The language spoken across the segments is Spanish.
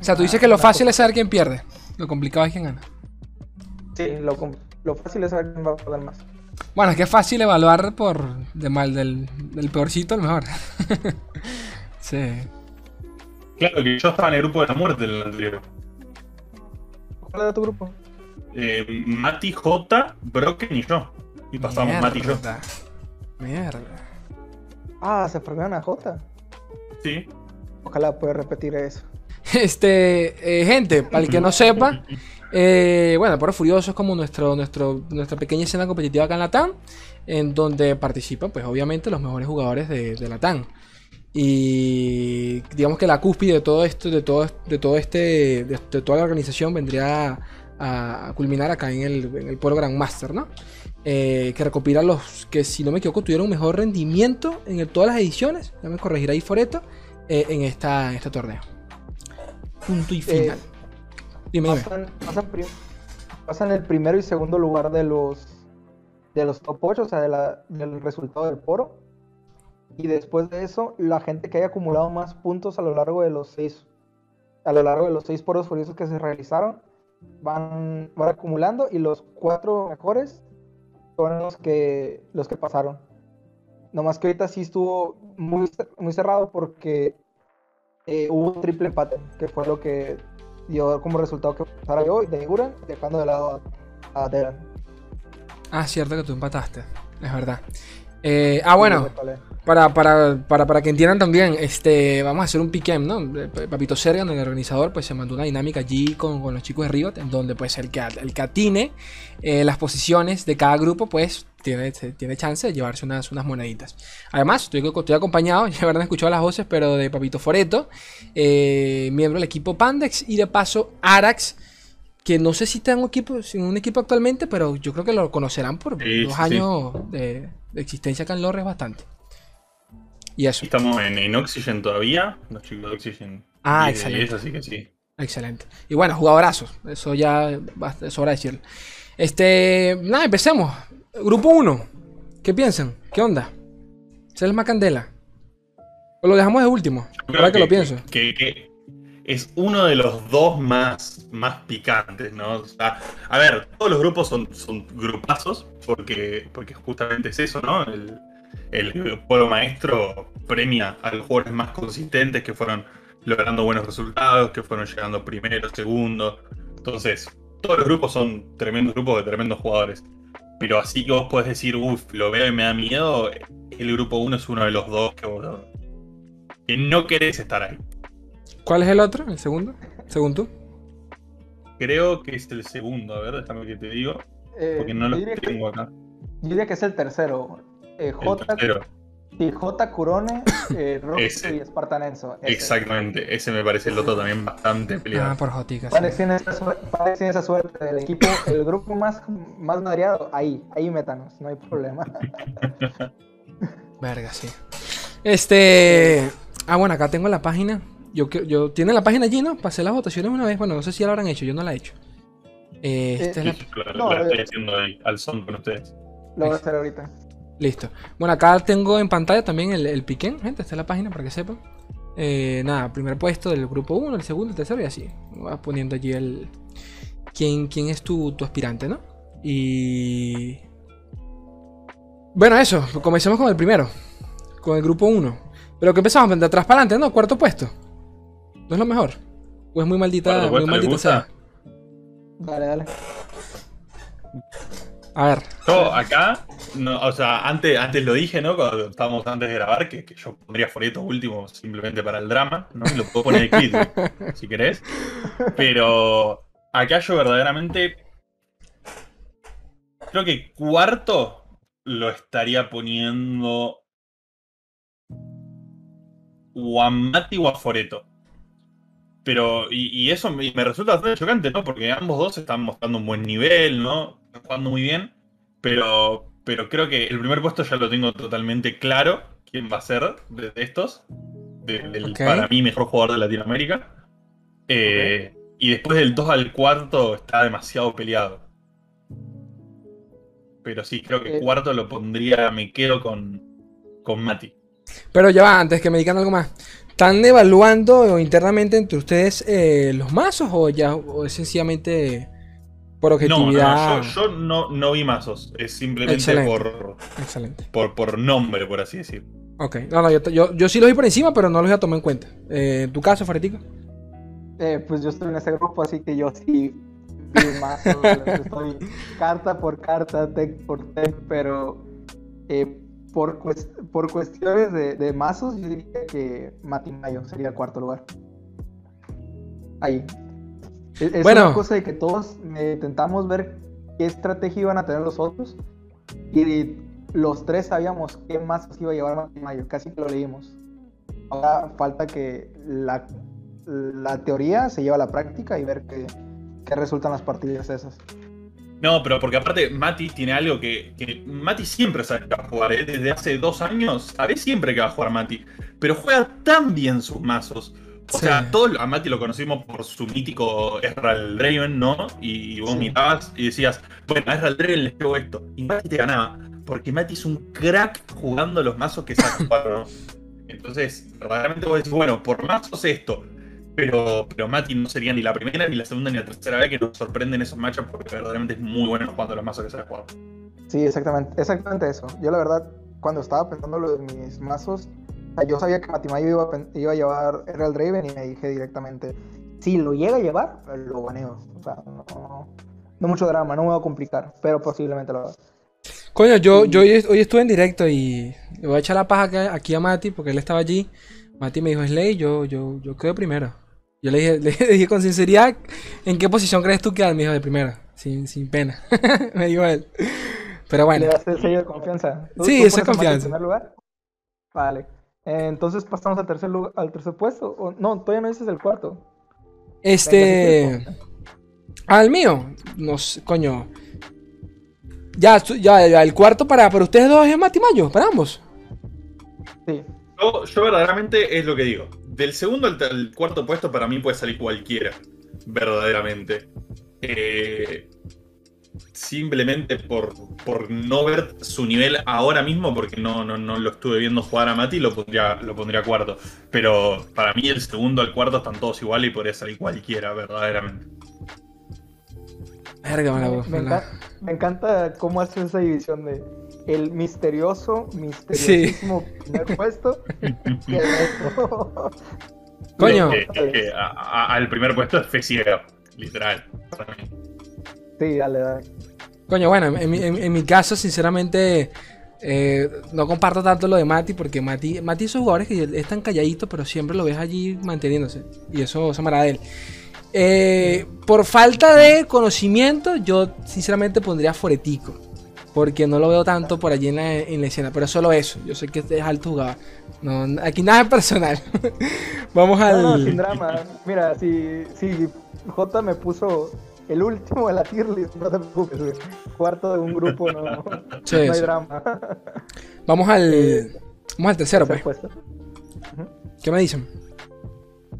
O sea, tú dices que lo fácil es saber quién pierde. Lo complicado es quién gana. Sí, lo, lo fácil es saber quién va a perder más. Bueno, es que es fácil evaluar por de mal del, del peorcito al mejor. sí. Claro que yo estaba en el grupo de la muerte en el anterior. ¿Cuál era tu grupo? Eh, Mati, J, Broken y yo. Y pasamos Mati y yo. Mierda. Ah, se perdieron a Jota. Sí. Ojalá pueda repetir eso. Este, eh, gente, para el que no sepa, eh, bueno, Poro Furioso es como nuestro, nuestro, nuestra pequeña escena competitiva acá en Latam, en donde participan, pues obviamente, los mejores jugadores de, de Latam. Y digamos que la cúspide de todo esto, de todo, de todo este, de, toda la organización vendría a, culminar acá en el, en el Polo Grandmaster, ¿no? Eh, que recopila los que, si no me equivoco, tuvieron un mejor rendimiento en todas las ediciones. Ya me corregirá ahí Foreto. eh, en, esta, en este torneo. Punto y final. dime, dime. Pasan, pasan, pasan el primero y segundo lugar de los de los top 8, o sea, de la- del resultado del poro. Y después de eso, la gente que haya acumulado más puntos a lo largo de los seis, a lo largo de los seis poros furiosos que se realizaron, van, van acumulando y los cuatro mejores son los que los que pasaron. Nomás que ahorita sí estuvo muy, muy cerrado porque eh, hubo un triple empate, que fue lo que dio como resultado que pasara yo y de Guran, dejando de lado a, a Deran. Ah, cierto que tú empataste. Es verdad. Eh, ah, bueno. Para, para, para, para que entiendan también, este, vamos a hacer un pick ¿no? Eh, Papito Sergan, el organizador, pues se mandó una dinámica allí con, con los chicos de Riot, en donde pues el que, el que atine eh, las posiciones de cada grupo, pues tiene, tiene chance de llevarse unas, unas moneditas. Además, estoy, estoy acompañado, ya habrán escuchado las voces, pero de Papito Foreto, eh, miembro del equipo Pandex, y de paso Arax, que no sé si está en un equipo, en un equipo actualmente, pero yo creo que lo conocerán por Sí, dos sí, años de, de existencia acá en Lorre, es bastante. Y eso. Estamos en, en Oxygen todavía. Los chicos de Oxygen. Ah, Y- y excelente. eso sí que sí. Excelente. Y bueno, jugadorazos. Eso ya es hora de decirlo. Este. Nada, empecemos. Grupo 1. ¿Qué piensan? ¿Qué onda? ¿Se les más candela? ¿O lo dejamos de último? Creo que, lo pienso. Que, que es uno de los dos más, más picantes, ¿no? O sea, a ver, todos los grupos son, son grupazos, porque, porque justamente es eso, ¿no? El, el pueblo maestro premia a los jugadores más consistentes que fueron logrando buenos resultados, que fueron llegando primero, segundo. Entonces, todos los grupos son tremendos grupos de tremendos jugadores. Pero así que vos podés decir, uff, lo veo y me da miedo, el grupo 1 es uno de los dos que, vos- que no querés estar ahí. ¿Cuál es el otro? ¿El segundo? ¿Según tú? Creo que es el segundo, a ver, déjame que te digo, Eh, porque no lo diría que, tengo acá. yo diría que es el tercero. Eh, El J, tercero. Sí, J, Curone, eh, Roxy y Spartanenso. ese. Exactamente, ese me parece el otro también bastante Ah, peleado. por. Parex tiene esa, suerte, Parex tiene esa suerte del equipo, el grupo más, más madreado, ahí, ahí métanos, no hay problema. Verga, sí. Este. Ah, bueno, acá tengo la página. Yo, yo ¿Tienen la página allí, no? Pasé las votaciones una vez. Bueno, no sé si ya lo habrán hecho. Yo no la he hecho. Eh, esta Eh, es la- Sí, claro, No, la estoy eh. haciendo ahí, al son con ustedes. Lo voy a hacer ahorita. Listo. Bueno, acá tengo en pantalla también el, el piquen, gente. Esta es la página para que sepan. Eh, nada, primer puesto del grupo 1, el segundo, el tercero y así. Vas poniendo allí el. ¿Quién, quién es tu, tu aspirante, no? Y. Bueno, eso. Comencemos con el primero. Con el grupo 1. Pero que empezamos de atrás para adelante, ¿no? Cuarto puesto. ¿No es lo mejor? ¿O es muy maldita, Cuarto muy puesto, ¿le maldita sea? Dale, dale. A ver. Yo acá, no, o sea, antes, antes lo dije, ¿no? Cuando estábamos antes de grabar, que, que yo pondría Foreto último simplemente para el drama, ¿no? Y lo puedo poner clip, si querés. Pero acá yo verdaderamente creo que cuarto lo estaría poniendo o a Mati o a Foreto. Pero, y, y eso me, me resulta bastante chocante, ¿no? Porque ambos dos están mostrando un buen nivel, ¿no? Jugando muy bien. Pero, pero creo que el primer puesto ya lo tengo totalmente claro. ¿Quién va a ser de, estos? De- del. Para mí, mejor jugador de Latinoamérica. Eh, Y después del 2 al cuarto está demasiado peleado. Pero sí, creo que Eh. cuarto lo pondría, me quedo con, con Mati. Pero ya va, antes que me digan algo más. ¿Están evaluando internamente entre ustedes eh, los mazos o ya o es sencillamente por objetividad? No, no, yo, yo no, no, vi mazos. Es simplemente Excelente. por, Excelente. por, por nombre, por así decir. Ok, no, no, yo, yo, yo sí los vi por encima, pero no los voy a tomar en cuenta. Eh, ¿En tu caso, Faretico? Eh, pues yo estoy en ese grupo, así que yo sí vi mazos. estoy carta por carta, tech por tech, pero eh, por, cuest por cuestiones de, de, mazos, yo diría que Matimayo sería el cuarto lugar. Ahí. Es, es Bueno. una cosa de que todos eh, intentamos ver qué estrategia iban a tener los otros y los tres sabíamos qué mazos iba a llevar Matimayo, casi que lo leímos. Ahora falta que la, la teoría se lleve a la práctica y ver qué, qué resultan las partidas esas. No, pero porque aparte Mati tiene algo que, que Mati siempre sabe que va a jugar, ¿eh? desde hace dos años sabe siempre que va a jugar Mati, pero juega tan bien sus mazos. O Sí. sea, todos a Mati lo conocimos por su mítico Ezreal Draven, ¿no? Y vos Sí. mirabas y decías, bueno, a Ezreal Draven les pego esto. Y Mati te ganaba, porque Mati es un crack jugando los mazos que ¿no? Entonces, verdaderamente vos decís, bueno, por mazos esto. Pero, pero Mati no sería ni la primera, ni la segunda, ni la tercera vez que nos sorprenden esos matchups porque verdaderamente es muy bueno jugando los mazos que sabe jugar. Sí, exactamente, exactamente eso. Yo la verdad, cuando estaba pensando lo de mis mazos, yo sabía que Matimayo iba, a iba a llevar Real Draven y me dije directamente, si lo llega a llevar, lo baneo. O sea, no, no mucho drama, no me va a complicar, pero posiblemente lo haga. Coño, yo, yo hoy, hoy estuve en directo y le voy a echar la paja acá- aquí a Mati porque él estaba allí. Mati me dijo, Slay, yo, yo, yo quedo primero. Yo le dije, le dije con sinceridad, ¿en qué posición crees tú quedar? Me dijo, de primero, sin, sin pena. me dijo él. Pero bueno, ¿Le das el sello de confianza? ¿Tú- Sí, tú eso es pones a Mati en confianza. primer lugar? Vale. Eh, entonces pasamos al tercer lugar, al tercer puesto. O- no, todavía no dices el cuarto. este... Al mío, no sé, coño. Ya, ya, ya, el cuarto para, para ustedes dos es Mati Mayo, para ambos. Sí. Yo, yo verdaderamente es lo que digo. Del segundo al, al cuarto puesto para mí puede salir cualquiera. Verdaderamente. Eh, simplemente por, por no ver su nivel ahora mismo, porque no, no, no lo estuve viendo jugar a Mati, lo pondría, lo pondría cuarto. Pero para mí el segundo al cuarto están todos iguales y podría salir cualquiera, verdaderamente. Verga, me la- Me, me me la- enca- me encanta cómo haces esa división de el misterioso, misteriosísimo primer puesto y el resto. Coño. Que- que- que a- a- al primer puesto es fe ciega, literal. para mí. Sí, dale, dale. Coño, bueno, en, mi- en- en mi caso, sinceramente, eh, no comparto tanto lo de Mati, porque Mati, Mati es un jugador que es tan calladito, pero siempre lo ves allí manteniéndose. Y eso, me agrada de él. Eh, por falta de conocimiento, yo sinceramente pondría Foretico. Porque no lo veo tanto por allí en la, en la escena. Pero solo eso. Yo sé que este es alto jugador. No, aquí nada es personal. Vamos al. No, no, sin drama. Mira, si, si J me puso el último de la tier list, no te preocupes, güey. Cuarto de un grupo, no, no hay sí. drama. Vamos al. Vamos al tercero, pues. Tercer puesto. ¿Qué me dicen?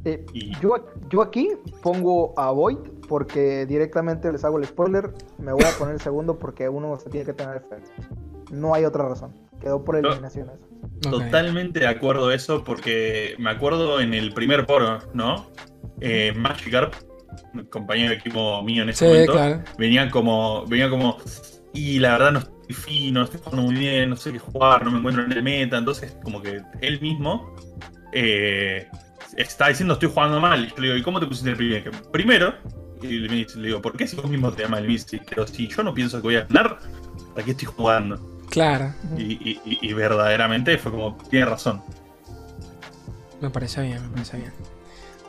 Eh, yo, yo aquí pongo a Void porque directamente les hago el spoiler. Me voy a poner el segundo porque uno se tiene que tener fe. No hay otra razón. Quedó por No. eliminación eso. Ok. Totalmente de acuerdo eso, porque me acuerdo en el primer poro, ¿no? Eh, Magikarp, compañero de equipo mío en ese Sí, momento, claro. venía como, venía como, y la verdad no estoy fino, no estoy jugando muy bien, no sé qué jugar, no me encuentro en el meta, entonces como que él mismo eh, está diciendo estoy jugando mal, y yo le digo, ¿y cómo te pusiste el primer? Primero, y le, digo, ¿por qué si vos mismo te llamas el Mystic? Pero si yo no pienso que voy a ganar, ¿para qué estoy jugando? Claro. Y- y verdaderamente fue como, tiene razón. Me parece bien, me parece bien.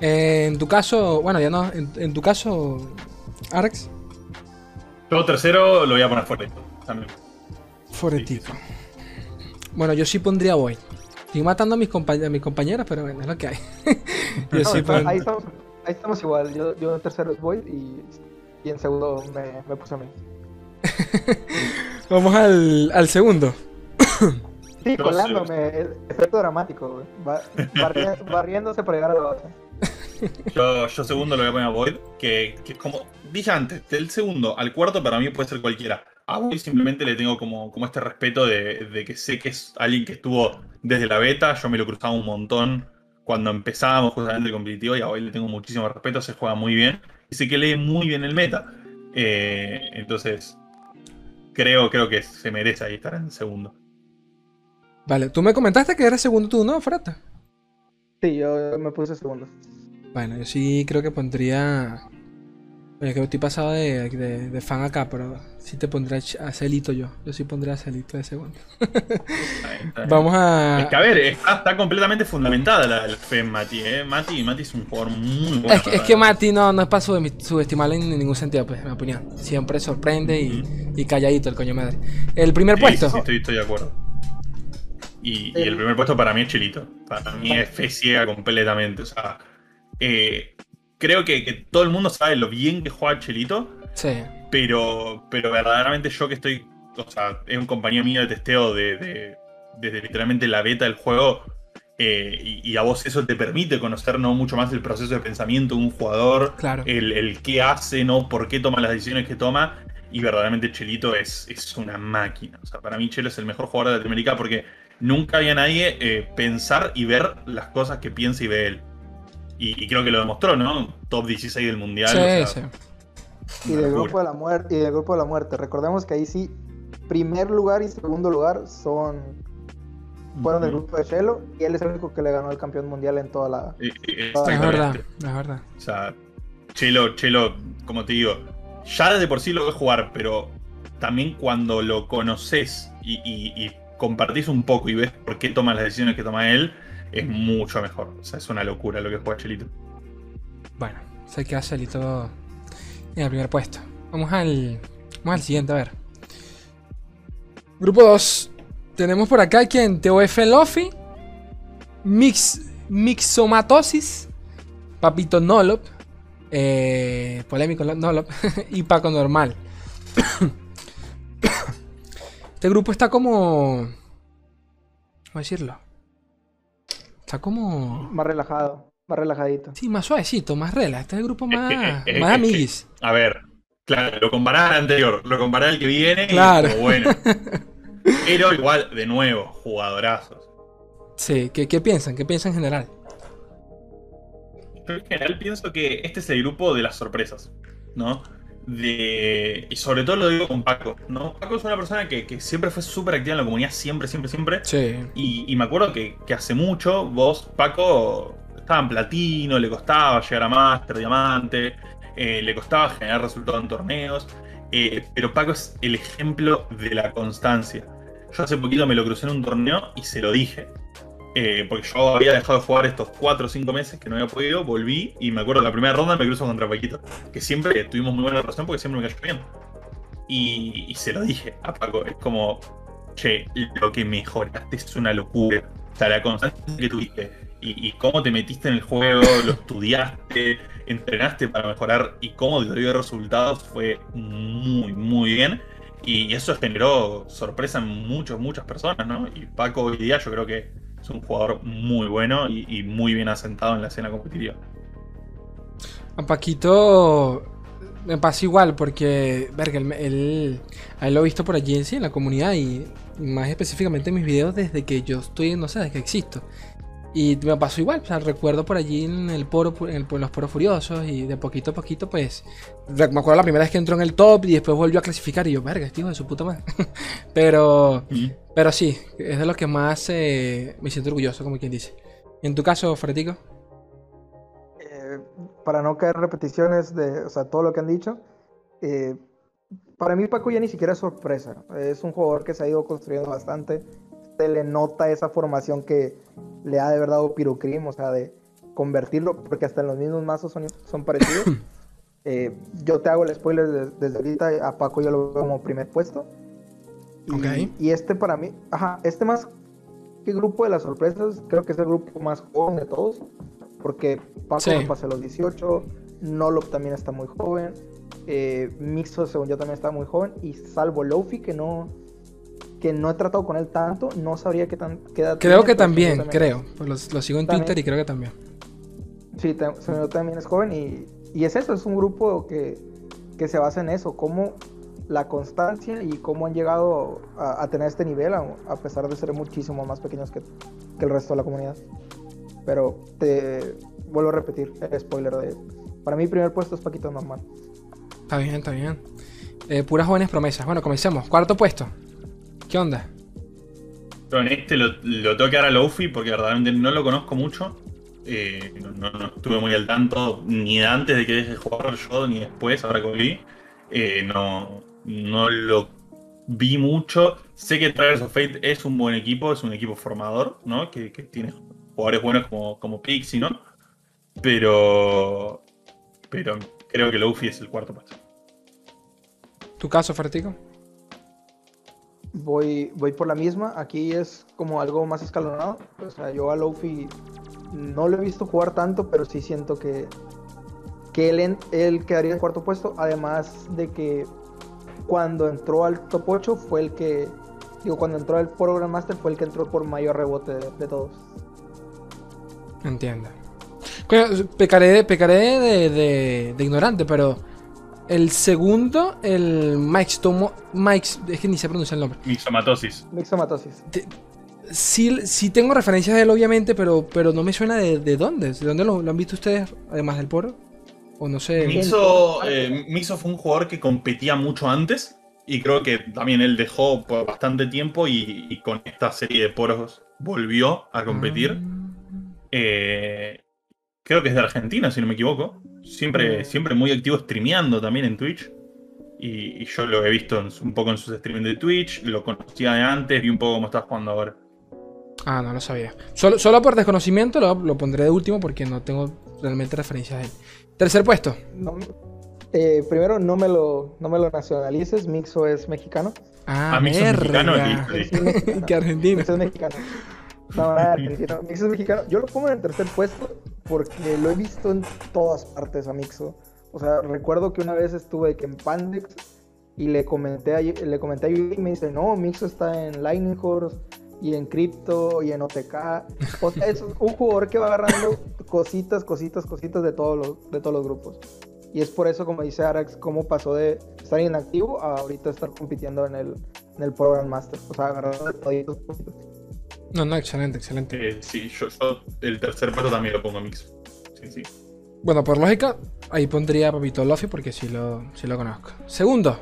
Eh, en tu caso, bueno, ya no. En, en tu caso, Arx, Yo tercero lo voy a poner fuerte también. Foretico. Bueno, yo sí pondría Void. Estoy matando a mis, compañ- a mis compañeras, pero bueno, es lo que hay. yo No, sí está- pon- ahí, estamos, ahí estamos igual. Yo, yo en tercero es Void y, y en segundo me, me puse a mí. Vamos al, al segundo. Sí, colándome. efecto dramático. barri- barriéndose para llegar a la base. Yo, segundo lo voy a poner a Void, que, que como, dije antes, del segundo al cuarto para mí puede ser cualquiera. A Void simplemente le tengo como, como este respeto de, de que sé que es alguien que estuvo desde la beta, yo me lo cruzaba un montón cuando empezábamos justamente el competitivo y a hoy le tengo muchísimo respeto, se juega muy bien y sé que lee muy bien el meta. Eh, entonces, creo, creo que se merece ahí estar en segundo. Vale, tú me comentaste que eres segundo tú, ¿no, Frata? Sí, yo me puse segundo. Bueno, yo sí creo que pondría. Oye, que estoy pasado de, de- de fan acá, pero sí te pondré a Celito yo. Yo sí pondré a Celito de segundo. Está bien, está bien. Vamos a. Es que a ver, está, está completamente fundamentada la, la fe en Mati, ¿eh? Mati, Mati es un jugador muy bueno. Es que, es que Mati no, no es para subestim- subestimarlo en ningún sentido, pues, en mi opinión. Siempre sorprende y, y calladito el coño madre. El primer Sí, puesto. sí, sí, estoy, estoy de acuerdo. Y, y el primer puesto para mí es Chilito. Para mí es fe ciega completamente. O sea, eh, creo que, que todo el mundo sabe lo bien que juega Chelito, Sí. pero, pero verdaderamente yo que estoy. O sea, es un compañero mío de testeo de, de- desde literalmente la beta del juego. eh, y, y a vos eso te permite conocer ¿no? mucho más el proceso de pensamiento de un jugador, Claro. el, el qué hace, ¿no? por qué toma las decisiones que toma. Y verdaderamente Chelito es, es una máquina. O sea, para mí Chelo es el mejor jugador de Latinoamérica porque nunca había nadie eh, pensar y ver las cosas que piensa y ve él. Y, y creo que lo demostró, ¿no? Top 16 del mundial. Sí, o sea, sí. Y del grupo de la muerte, y del grupo de la muerte. Recordemos que ahí sí, primer lugar y segundo lugar son fueron del grupo de Chelo y él es el único que le ganó el campeón mundial en toda la. Eh, eh, Es Es exactamente. verdad, es verdad. O sea, Chelo, Chelo, como te digo, ya desde por sí lo ves jugar, pero también cuando lo conoces y, y- y compartís un poco y ves por qué toma las decisiones que toma él, es mucho mejor. O sea, es una locura lo que juega Chelito. Bueno, se queda Celito en el primer puesto. Vamos al, vamos al siguiente, a ver. Grupo 2. Tenemos por acá quien TOF Lofi, Mix, Mixomatosis, Papito Nolop, eh, polémico Nolop y Paco Normal. Este grupo está como. ¿Cómo decirlo? Está como. Más relajado, más relajadito. Sí, más suavecito, más rela. Este es el grupo Es más, que- es- es- más es amiguis. que, a ver, claro, lo comparás al anterior, lo comparás al que viene Claro. y como, bueno. Pero igual, de nuevo, jugadorazos. Sí, ¿qué, qué piensan? ¿Qué piensan en general? Yo en general pienso que este es el grupo de las sorpresas, ¿no? De, y sobre todo lo digo con Paco, ¿no? Paco es una persona que, que siempre fue súper activa en la comunidad, siempre, siempre, siempre. Sí. Y, y me acuerdo que, que hace mucho vos, Paco, estaba en platino, le costaba llegar a Master, Diamante, eh, le costaba generar resultados en torneos. eh, pero Paco es el ejemplo de la constancia. Yo hace poquito me lo crucé en un torneo y se lo dije. Eh, porque yo había dejado de jugar estos 4 o 5 meses que no había podido, volví y me acuerdo la primera ronda me cruzo contra Paquito. Que siempre tuvimos muy buena relación porque siempre me cayó bien. Y, y se lo dije a Paco, es como, che, lo que mejoraste es una locura. O sea, la constancia que tuviste y, y cómo te metiste en el juego, lo estudiaste, entrenaste para mejorar y cómo te dio resultados fue muy, muy bien. Y eso generó sorpresa en muchas, muchas personas, ¿no? Y Paco hoy día yo creo que es un jugador muy bueno y, y muy bien asentado en la escena competitiva. A Paquito me pasa igual porque, verga, él, él- a él lo he visto por allí en sí, en la comunidad y, más específicamente en mis videos desde que yo estoy, no sé, desde que existo. Y me pasó igual, o sea, recuerdo por allí en el poro, en, el- en los poros furiosos y de poquito a poquito, pues, me acuerdo la primera vez que entró en el top y después volvió a clasificar y yo, verga, este hijo de su puta madre. pero, pero sí, es de lo que más eh, me siento orgulloso, como quien dice. En tu caso, Fretico. Eh, para no caer en repeticiones de o sea, todo lo que han dicho, eh, para mí Paco ya ni siquiera es sorpresa. Es un jugador que se ha ido construyendo bastante. Se le nota esa formación que le ha de verdad dado Pirocrim, o sea, de convertirlo, porque hasta en los mismos mazos son, son parecidos. Eh, yo te hago el spoiler de- desde ahorita, a Paco yo lo veo como primer puesto. Y, este para mí, ajá, este más que grupo de las sorpresas, creo que es el grupo más joven de todos, porque Paco Sí. no pasa los 18, Nolop también está muy joven, eh, Mixo según yo también está muy joven, y salvo Lofi que no que no he tratado con él tanto, no sabría qué tan qué edad Creo tiene, que también, creo. Pues lo, sigo en También. Twitter y creo que también. Sí, según yo también es joven y, y es eso, es un grupo que, que se basa en eso, cómo la constancia y cómo han llegado a, a tener este nivel a, a pesar de ser muchísimo más pequeños que, que el resto de la comunidad. Pero te vuelvo a repetir el spoiler de. Para mí, primer puesto es Paquito normal. Está bien, está bien. Eh, puras jóvenes promesas. Bueno, comencemos. Cuarto puesto. ¿Qué onda? Pero en este lo, lo tengo que dar a Lofi porque verdaderamente no lo conozco mucho. Eh, no, no- no estuve muy al tanto ni antes de que deje de jugar yo ni después, ahora que volví. Eh, no, no lo vi mucho. Sé que Traverse of Fate es un buen equipo, es un equipo formador, ¿no? Que, que tiene jugadores buenos como, como Pixie, ¿no? Pero. Pero creo que Luffy es el cuarto puesto. ¿Tu caso, Fertico? Voy, voy por la misma. Aquí es como algo más escalonado. O sea, yo a Lofi no lo he visto jugar tanto, pero sí siento que, que él, él quedaría en cuarto puesto. Además de que cuando entró al top 8 fue el que. Digo, cuando entró al Pro Grandmaster fue el que entró por mayor rebote de, de todos. Entiendo. Pecaré, de- pecaré de, de- de ignorante, pero el segundo, el Mike Tomo. Mike, es que ni sé pronunciar el nombre. Mixomatosis. Mixomatosis. Sí, sí tengo referencias de él, obviamente, pero, pero no me suena de, de dónde. ¿De dónde lo, lo han visto ustedes, además del poro? O no sé. Mixo, eh, Mixo fue un jugador que competía mucho antes y creo que también él dejó por bastante tiempo y, y con esta serie de poros volvió a competir. Eh, creo que es de Argentina, si no me equivoco. Siempre, siempre muy activo streameando también en Twitch. Y, y yo lo he visto en un poco en sus streams de Twitch, lo conocía de antes, vi un poco cómo está jugando ahora. Ah, no lo sabía. Solo, solo por desconocimiento lo, lo pondré de último porque no tengo realmente referencias de él. Tercer puesto. No, eh, primero, no me, lo, no me lo nacionalices. Mixo es mexicano. Ah, Ah, Mixo es mexicano, que argentino. Mixo es mexicano. No, no, argentino. Mixo es mexicano. Yo lo pongo en el tercer puesto porque lo he visto en todas partes a Mixo. O sea, recuerdo que una vez estuve que en Pandex y le comenté a, le comenté a Yuri y me dice, no, Mixo está en Lightning Horse y en Crypto y en OTK. O sea, es un jugador que va agarrando cositas, cositas, cositas de todos los, de todos los grupos. Y es por eso, como dice Arax, cómo pasó de estar inactivo a ahorita estar compitiendo en el, en el Pro Grandmaster. O sea, agarrando toditos cositas. No, no, excelente, excelente. Eh, sí, yo, yo el tercer puesto también lo pongo a. Sí, sí. Bueno, por lógica, ahí pondría a Papito Luffy porque sí lo, sí lo conozco. Segundo.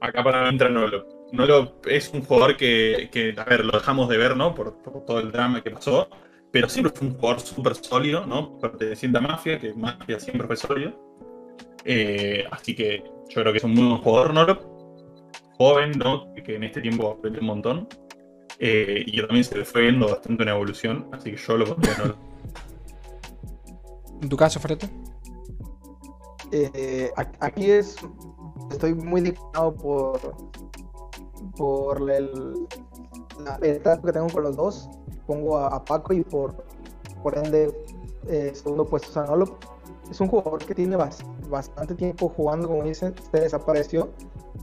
Acá para mí entra Nolo. Nolo es un jugador que, que, a ver, lo dejamos de ver, ¿no? Por, por todo el drama que pasó. Pero siempre fue un jugador súper sólido, ¿no? Perteneciente a Mafia, que Mafia siempre fue sólido. Eh, así que yo creo que es un muy buen jugador, Nolo. Joven, ¿no? Que en este tiempo aprendió un montón. Eh, y también se le fue viendo bastante una evolución. Así que yo lo pondría Nolo. En tu caso, Freto. Eh, aquí es. Estoy muy dictado por. Por el. la- el trato que tengo con los dos. Pongo a, a Paco y por. Por ende, eh, segundo puesto Sanolo. Es un jugador que tiene bas- bastante tiempo jugando, como dicen, se desapareció.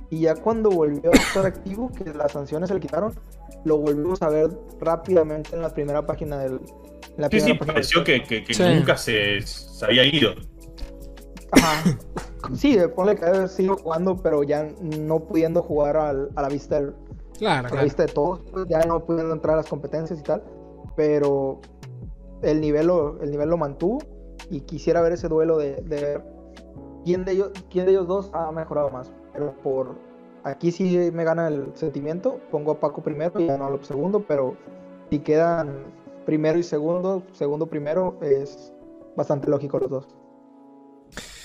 Y ya cuando volvió a estar activo, que las sanciones se le quitaron, lo volvimos a ver rápidamente en la primera página del. la Sí, sí, del pareció juego. que, que- que Sí. nunca se, se había ido. Ajá. Sí, ponle que haber sido jugando, pero ya no pudiendo jugar al- a la vista del- Claro, a la vista de todos, pues, ya no pudiendo entrar a las competencias y tal. Pero el nivel lo, el nivel lo mantuvo y quisiera ver ese duelo de, de ver quién de ellos, quién de ellos dos ha mejorado más. Pero por aquí sí me gana el sentimiento, pongo a Paco primero y a Nolo segundo, pero si quedan primero y segundo, segundo primero, es bastante lógico los dos.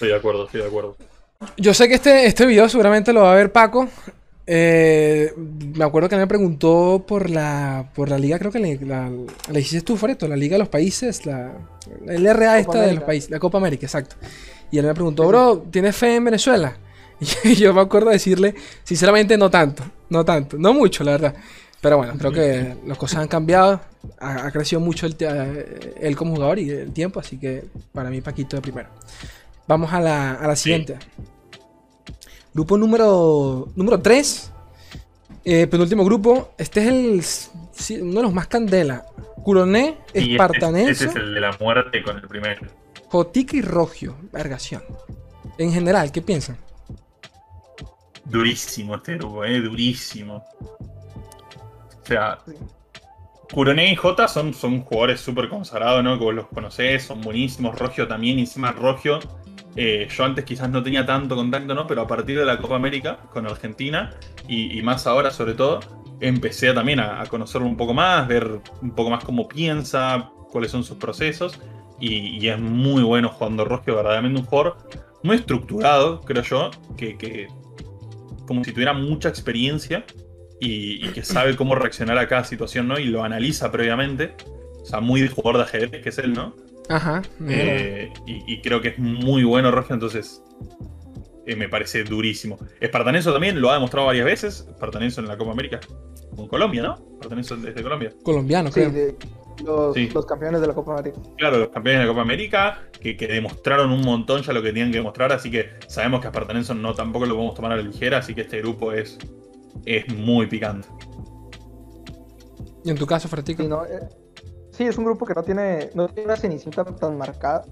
Estoy de acuerdo, estoy de acuerdo. Yo sé que este, este video seguramente lo va a ver Paco. Eh, me acuerdo que me preguntó por la, por la liga, creo que le, la, le hiciste tú, Freto, la liga de los países, la, la LRA esta de los países, la Copa América, exacto. Y él me preguntó, bro, ¿tienes fe en Venezuela? Y yo me acuerdo decirle, sinceramente, no tanto, no tanto, no mucho, la verdad. Pero bueno, creo que las cosas han cambiado, ha, ha crecido mucho el, eh, él como jugador y el tiempo, así que para mí Paquito de primero. Vamos a la, a la siguiente. Grupo número, número 3. penúltimo grupo. Este es el, sí, uno de los más candela. Curoné, Y este- Espartanense, Ese es el de la muerte con el primero. Jotica y Rogio. Vergación. En general, ¿qué piensan? Durísimo este grupo, eh, durísimo. O sea, Sí. Kurone y Jota son, son jugadores súper consagrados, ¿no? Que vos los conocés, son buenísimos. Rogio también, y encima Rogio. Eh, yo antes quizás no tenía tanto contacto, ¿no? Pero a partir de la Copa América con Argentina, y, más ahora sobre todo, empecé también a, a conocerlo un poco más, ver un poco más cómo piensa, cuáles son sus procesos. Y, es muy bueno jugando Rogio, verdaderamente un jugador muy estructurado, creo yo, que, como si tuviera mucha experiencia y, que sabe cómo reaccionar a cada situación, ¿no? Y lo analiza previamente. O sea, muy jugador de ajedrez que es él, ¿no? Ajá. Eh, y, y creo que es muy bueno Rogio, entonces eh, me parece durísimo. Espartanenso también lo ha demostrado varias veces. Espartanenso en la Copa América con Colombia, ¿no? Espartanenso desde Colombia. Colombiano, Sí, creo. de- los, Sí. los campeones de la Copa América. Claro, los campeones de la Copa América, que, que demostraron un montón ya lo que tenían que demostrar, así que sabemos que a Espartanenso no tampoco lo podemos tomar a la ligera, así que este grupo es, es muy picante. Y en tu caso, Fratica. Sí, no, eh, sí, es un grupo que no tiene, no tiene una cenicienta tan marcada.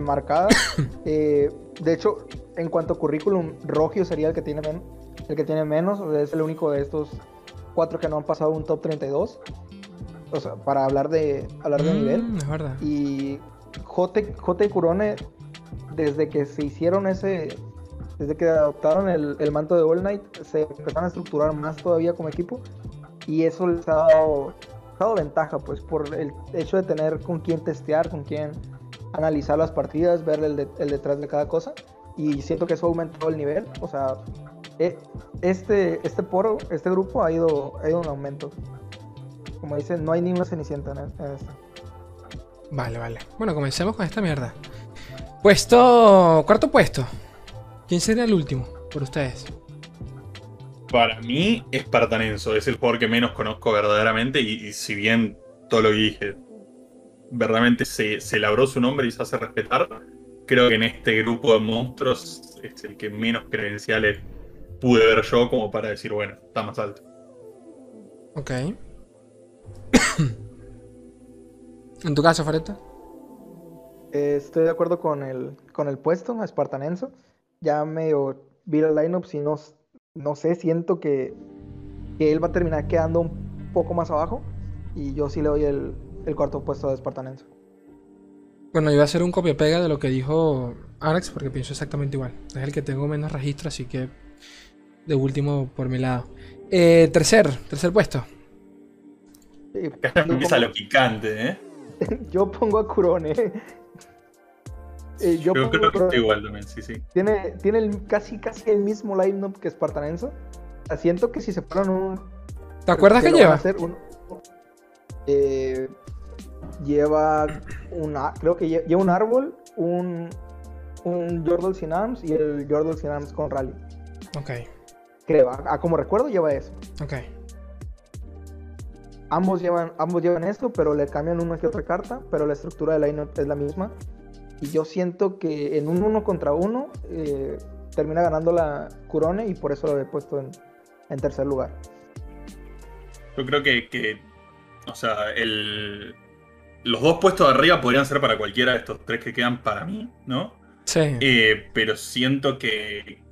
marcada. Eh, de hecho, en cuanto a currículum, Rogio sería el que tiene, men- el que tiene menos. o sea, es el único de estos cuatro que no han pasado un top 32. O sea, para hablar de, hablar de nivel. Mm, es verdad. Y Jote, Jote y Kurone, desde que se hicieron ese. Desde que adoptaron el, el manto de All Night, se empezaron a estructurar más todavía como equipo. Y eso les ha dado, ha dado ventaja, pues, por el hecho de tener con quién testear, con quién analizar las partidas, ver el, de- el detrás de cada cosa. Y siento que eso ha aumentado el nivel. O sea, e- este, este poro, este grupo ha ido, ha ido en aumento. Como dicen, no hay ninguna cenicienta en, en esto. Vale, vale. Bueno, comencemos con esta mierda. Puesto. Cuarto puesto. ¿Quién sería el último por ustedes? Para mí, Espartanenso es el jugador que menos conozco verdaderamente y, y si bien todo lo que dije verdaderamente se, se labró su nombre y se hace respetar, creo que en este grupo de monstruos es el que menos credenciales pude ver yo como para decir, bueno, está más alto. Ok. en tu caso, Fareta. Eh, estoy de acuerdo con el, con el puesto, Espartanenso. Ya medio vi el lineup, si no, no sé, siento que, que él va a terminar quedando un poco más abajo. Y yo sí le doy el, el cuarto puesto de Espartanenso. Bueno, yo voy a hacer un copia-pega de lo que dijo Alex porque pienso exactamente igual. Es el que tengo menos registro, así que de último por mi lado. Eh, tercer, tercer puesto. Sí, Acá empieza pongo, lo picante, ¿eh? yo pongo a Kurone. Eh, yo creo que estoy igual también, sí, sí. Tiene, tiene el- casi, casi el mismo lineup que sea, siento que si se fueran un, ¿Te acuerdas que lleva? hacer un- eh, lleva una, creo que lle- lleva un árbol, un, un Yordle sin arms y el Yordle sin arms con rally. Ok, Creo, a, a como recuerdo lleva eso. ok. Ambos llevan, ambos llevan esto, pero le cambian una que otra carta, pero la estructura del lineup es la misma. Y yo siento que en un uno contra uno eh, termina ganando la Kurone y por eso lo he puesto en, en tercer lugar. Yo creo que, que, o sea, el, los dos puestos de arriba podrían ser para cualquiera de estos tres que quedan para mí, ¿no? Sí. Eh, pero siento que,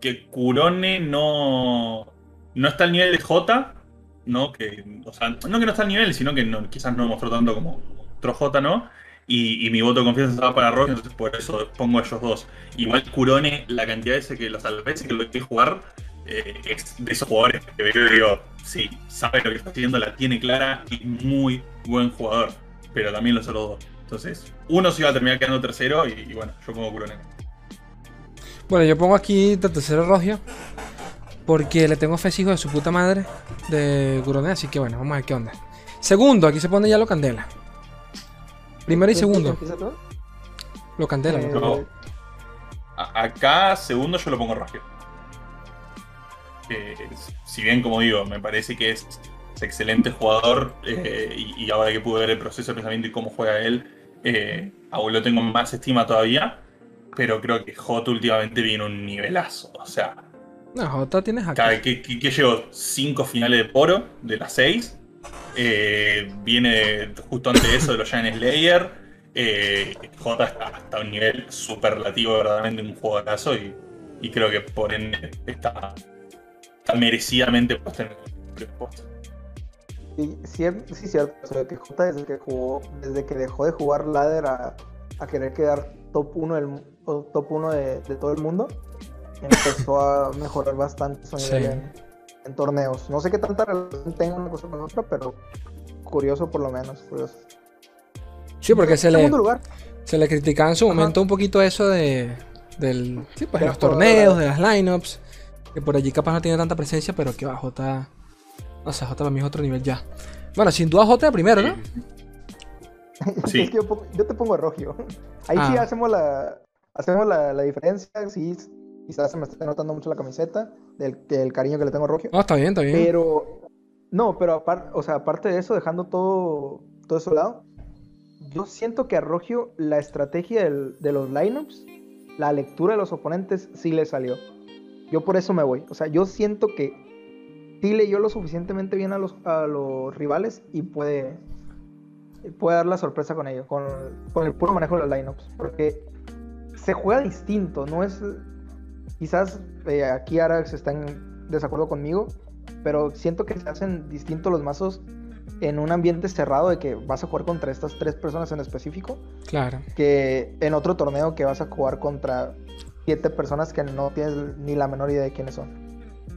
que Kurone no, no está al nivel de J, ¿no? Que, o sea, no que no está al nivel, sino que no- quizás no mostró tanto como otro J, ¿no? Y, mi voto de confianza estaba para Rock, entonces por eso pongo a ellos dos. Igual Kurone, la cantidad de veces que, las veces que lo que jugar, eh, es de esos jugadores que veo y digo, sí, sabe lo que está haciendo, la tiene clara y muy buen jugador. Pero también los otros dos. Entonces, uno se iba a terminar quedando tercero y, bueno, yo pongo Kurone. Bueno, yo pongo aquí de tercero Rogio. Porque le tengo fe hijo de su puta madre de Kurone, así que bueno, vamos a ver qué onda. Segundo, aquí se pone ya lo candela. Primero y segundo. Lo candela. Eh, No. Acá, segundo, yo lo pongo Rogio. Eh, si bien, como digo, me parece que es, es excelente jugador eh, y, y ahora que pude ver el proceso de pensamiento y cómo juega él, eh, aún lo tengo más estima todavía. Pero creo que J últimamente viene un nivelazo. O sea, No, Jota tienes acá. cada, que, que, que llegó cinco finales de Poro de las seis. Eh, viene justo antes de eso de los Giant Slayer. Eh, J está hasta un nivel superlativo, verdaderamente un jugadorazo. Y, y creo que por ende está, está merecidamente puesto en el primer puesto. Sí, sí, sí, cierto. O sea, que J desde que jugó, desde que dejó de jugar ladder a, a querer quedar top 1 del, top 1 de, de todo el mundo, empezó a mejorar bastante su nivel Sí. En, torneos. No sé qué tanta relación tenga una cosa con otra, pero curioso por lo menos, curioso. Sí, porque se le, Segundo lugar, se le criticaba en su Ajá. momento un poquito eso de, del, sí, pues, de los torneos, de las lineups. Que por allí capaz no tiene tanta presencia, pero que va, J. O sea, J para mí es otro nivel ya. Bueno, sin duda J de primero, ¿no? Sí. es que yo, yo te pongo a Rogio. Ahí sí Ah. hacemos la hacemos la, la diferencia. Sí, quizás se me está notando mucho la camiseta del, del cariño que le tengo a Rogio. No, está bien, está bien. Pero, no, pero aparte, o sea, aparte de eso, dejando todo, todo eso a lado, yo siento que a Rogio la estrategia del- de los lineups, la lectura de los oponentes, sí le salió. Yo por eso me voy. O sea, yo siento que sí leyó lo suficientemente bien a los, a los rivales y puede, puede dar la sorpresa con ello, con, con el puro manejo de los lineups. Porque se juega distinto, no es. Quizás eh, aquí Arax está en desacuerdo conmigo, pero siento que se hacen distintos los mazos en un ambiente cerrado de que vas a jugar contra estas tres personas en específico, Claro. que en otro torneo que vas a jugar contra siete personas que no tienes ni la menor idea de quiénes son.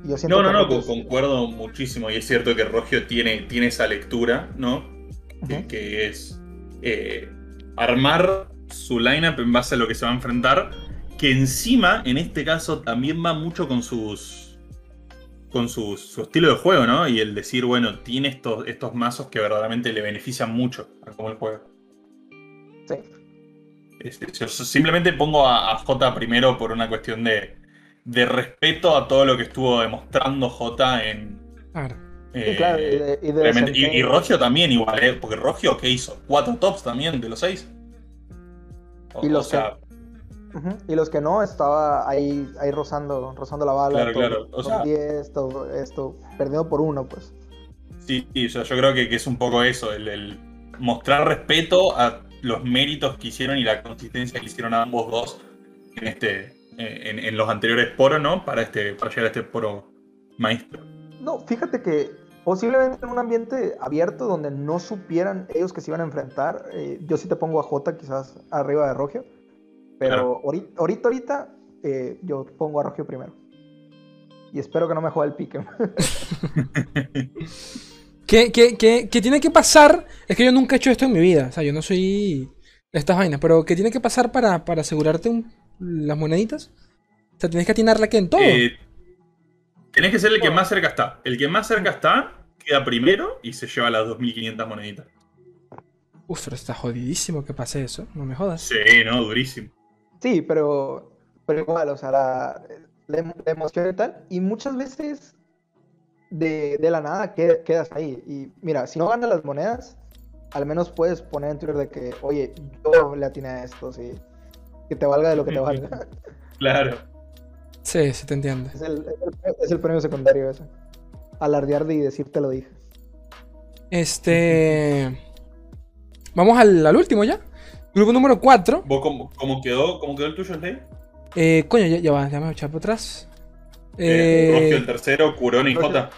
Y yo siento No, no, que no, concuerdo muchísimo. Y es cierto que Rogio tiene, tiene esa lectura, ¿no? Que es eh, armar su lineup en base a lo que se va a enfrentar. Que encima, en este caso, también va mucho con sus. con su, su estilo de juego, ¿no? Y el decir, bueno, tiene estos, estos mazos que verdaderamente le benefician mucho a cómo él juega. Sí. Este, yo simplemente pongo a, a J primero por una cuestión de, de respeto a todo lo que estuvo demostrando J en. Claro. Sí, claro, y de- y de y, y. Rogio también igual, ¿eh? Porque Rogio, ¿qué hizo? Cuatro tops también de los seis. O, Y los o sea, Y los que no, estaba ahí, ahí rozando, rozando la bala. Claro, claro, o sea- 10, todo esto, perdido por uno, pues. sí, sí, o sea, yo creo que, que es un poco eso, el, el mostrar respeto a los méritos que hicieron y la consistencia que hicieron ambos dos en este. eh, En, en los anteriores poros, ¿no? Para este. Para llegar a este poro maestro. No, fíjate que posiblemente en un ambiente abierto donde no supieran ellos que se iban a enfrentar, eh, yo sí te pongo a Jota quizás arriba de Rogio, pero Claro. ahorita, ahorita, ahorita, eh, yo pongo a Rogio primero. Y espero que no me juegue el pique. ¿Qué, qué, qué- qué tiene que pasar? Es que yo nunca he hecho esto en mi vida. O sea, yo no soy de estas vainas. Pero ¿qué tiene que pasar para, para asegurarte un- las moneditas? O sea, tienes que atinarla que en todo. Eh, tenés que ser el que más cerca está. El que más cerca está queda primero y se lleva las 2.500 moneditas. Uf, pero está jodidísimo que pase eso. No me jodas. Sí, no, durísimo. Sí, pero, pero igual, o sea, la, la em- la emoción y tal. Y muchas veces de, de la nada que- quedas ahí. Y mira, si no ganas las monedas, al menos puedes poner en Twitter de que, oye, yo le atiné a esto, sí. Que te valga de lo que te valga. Claro. Sí, sí te entiendo. es, el, es premio secundario ese. Alardear de y decir te lo dije. Este. Vamos al, al último ya. Grupo número 4. ¿Vos cómo, cómo quedó, cómo quedó el tuyo, Slay? Eh, coño, ya, ya va, ya me voy a echar para atrás. Eh, Eh, Rogio el tercero, Curón y Rogio. J.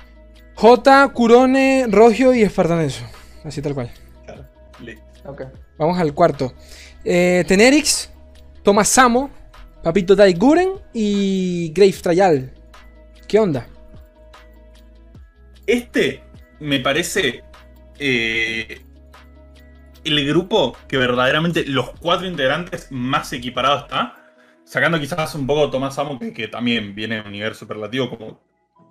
J, Curone, Rogio y Espartaneso. Así tal cual. Claro, listo. Ok. Vamos al cuarto. Eh, Tenerix, Thomas Samo, Papito Daiguren y Grave Trayal. ¿Qué onda? Este me parece eh, el grupo que verdaderamente los cuatro integrantes más equiparados está. Sacando quizás un poco Tomás Amo, que, que también viene a un nivel superlativo como,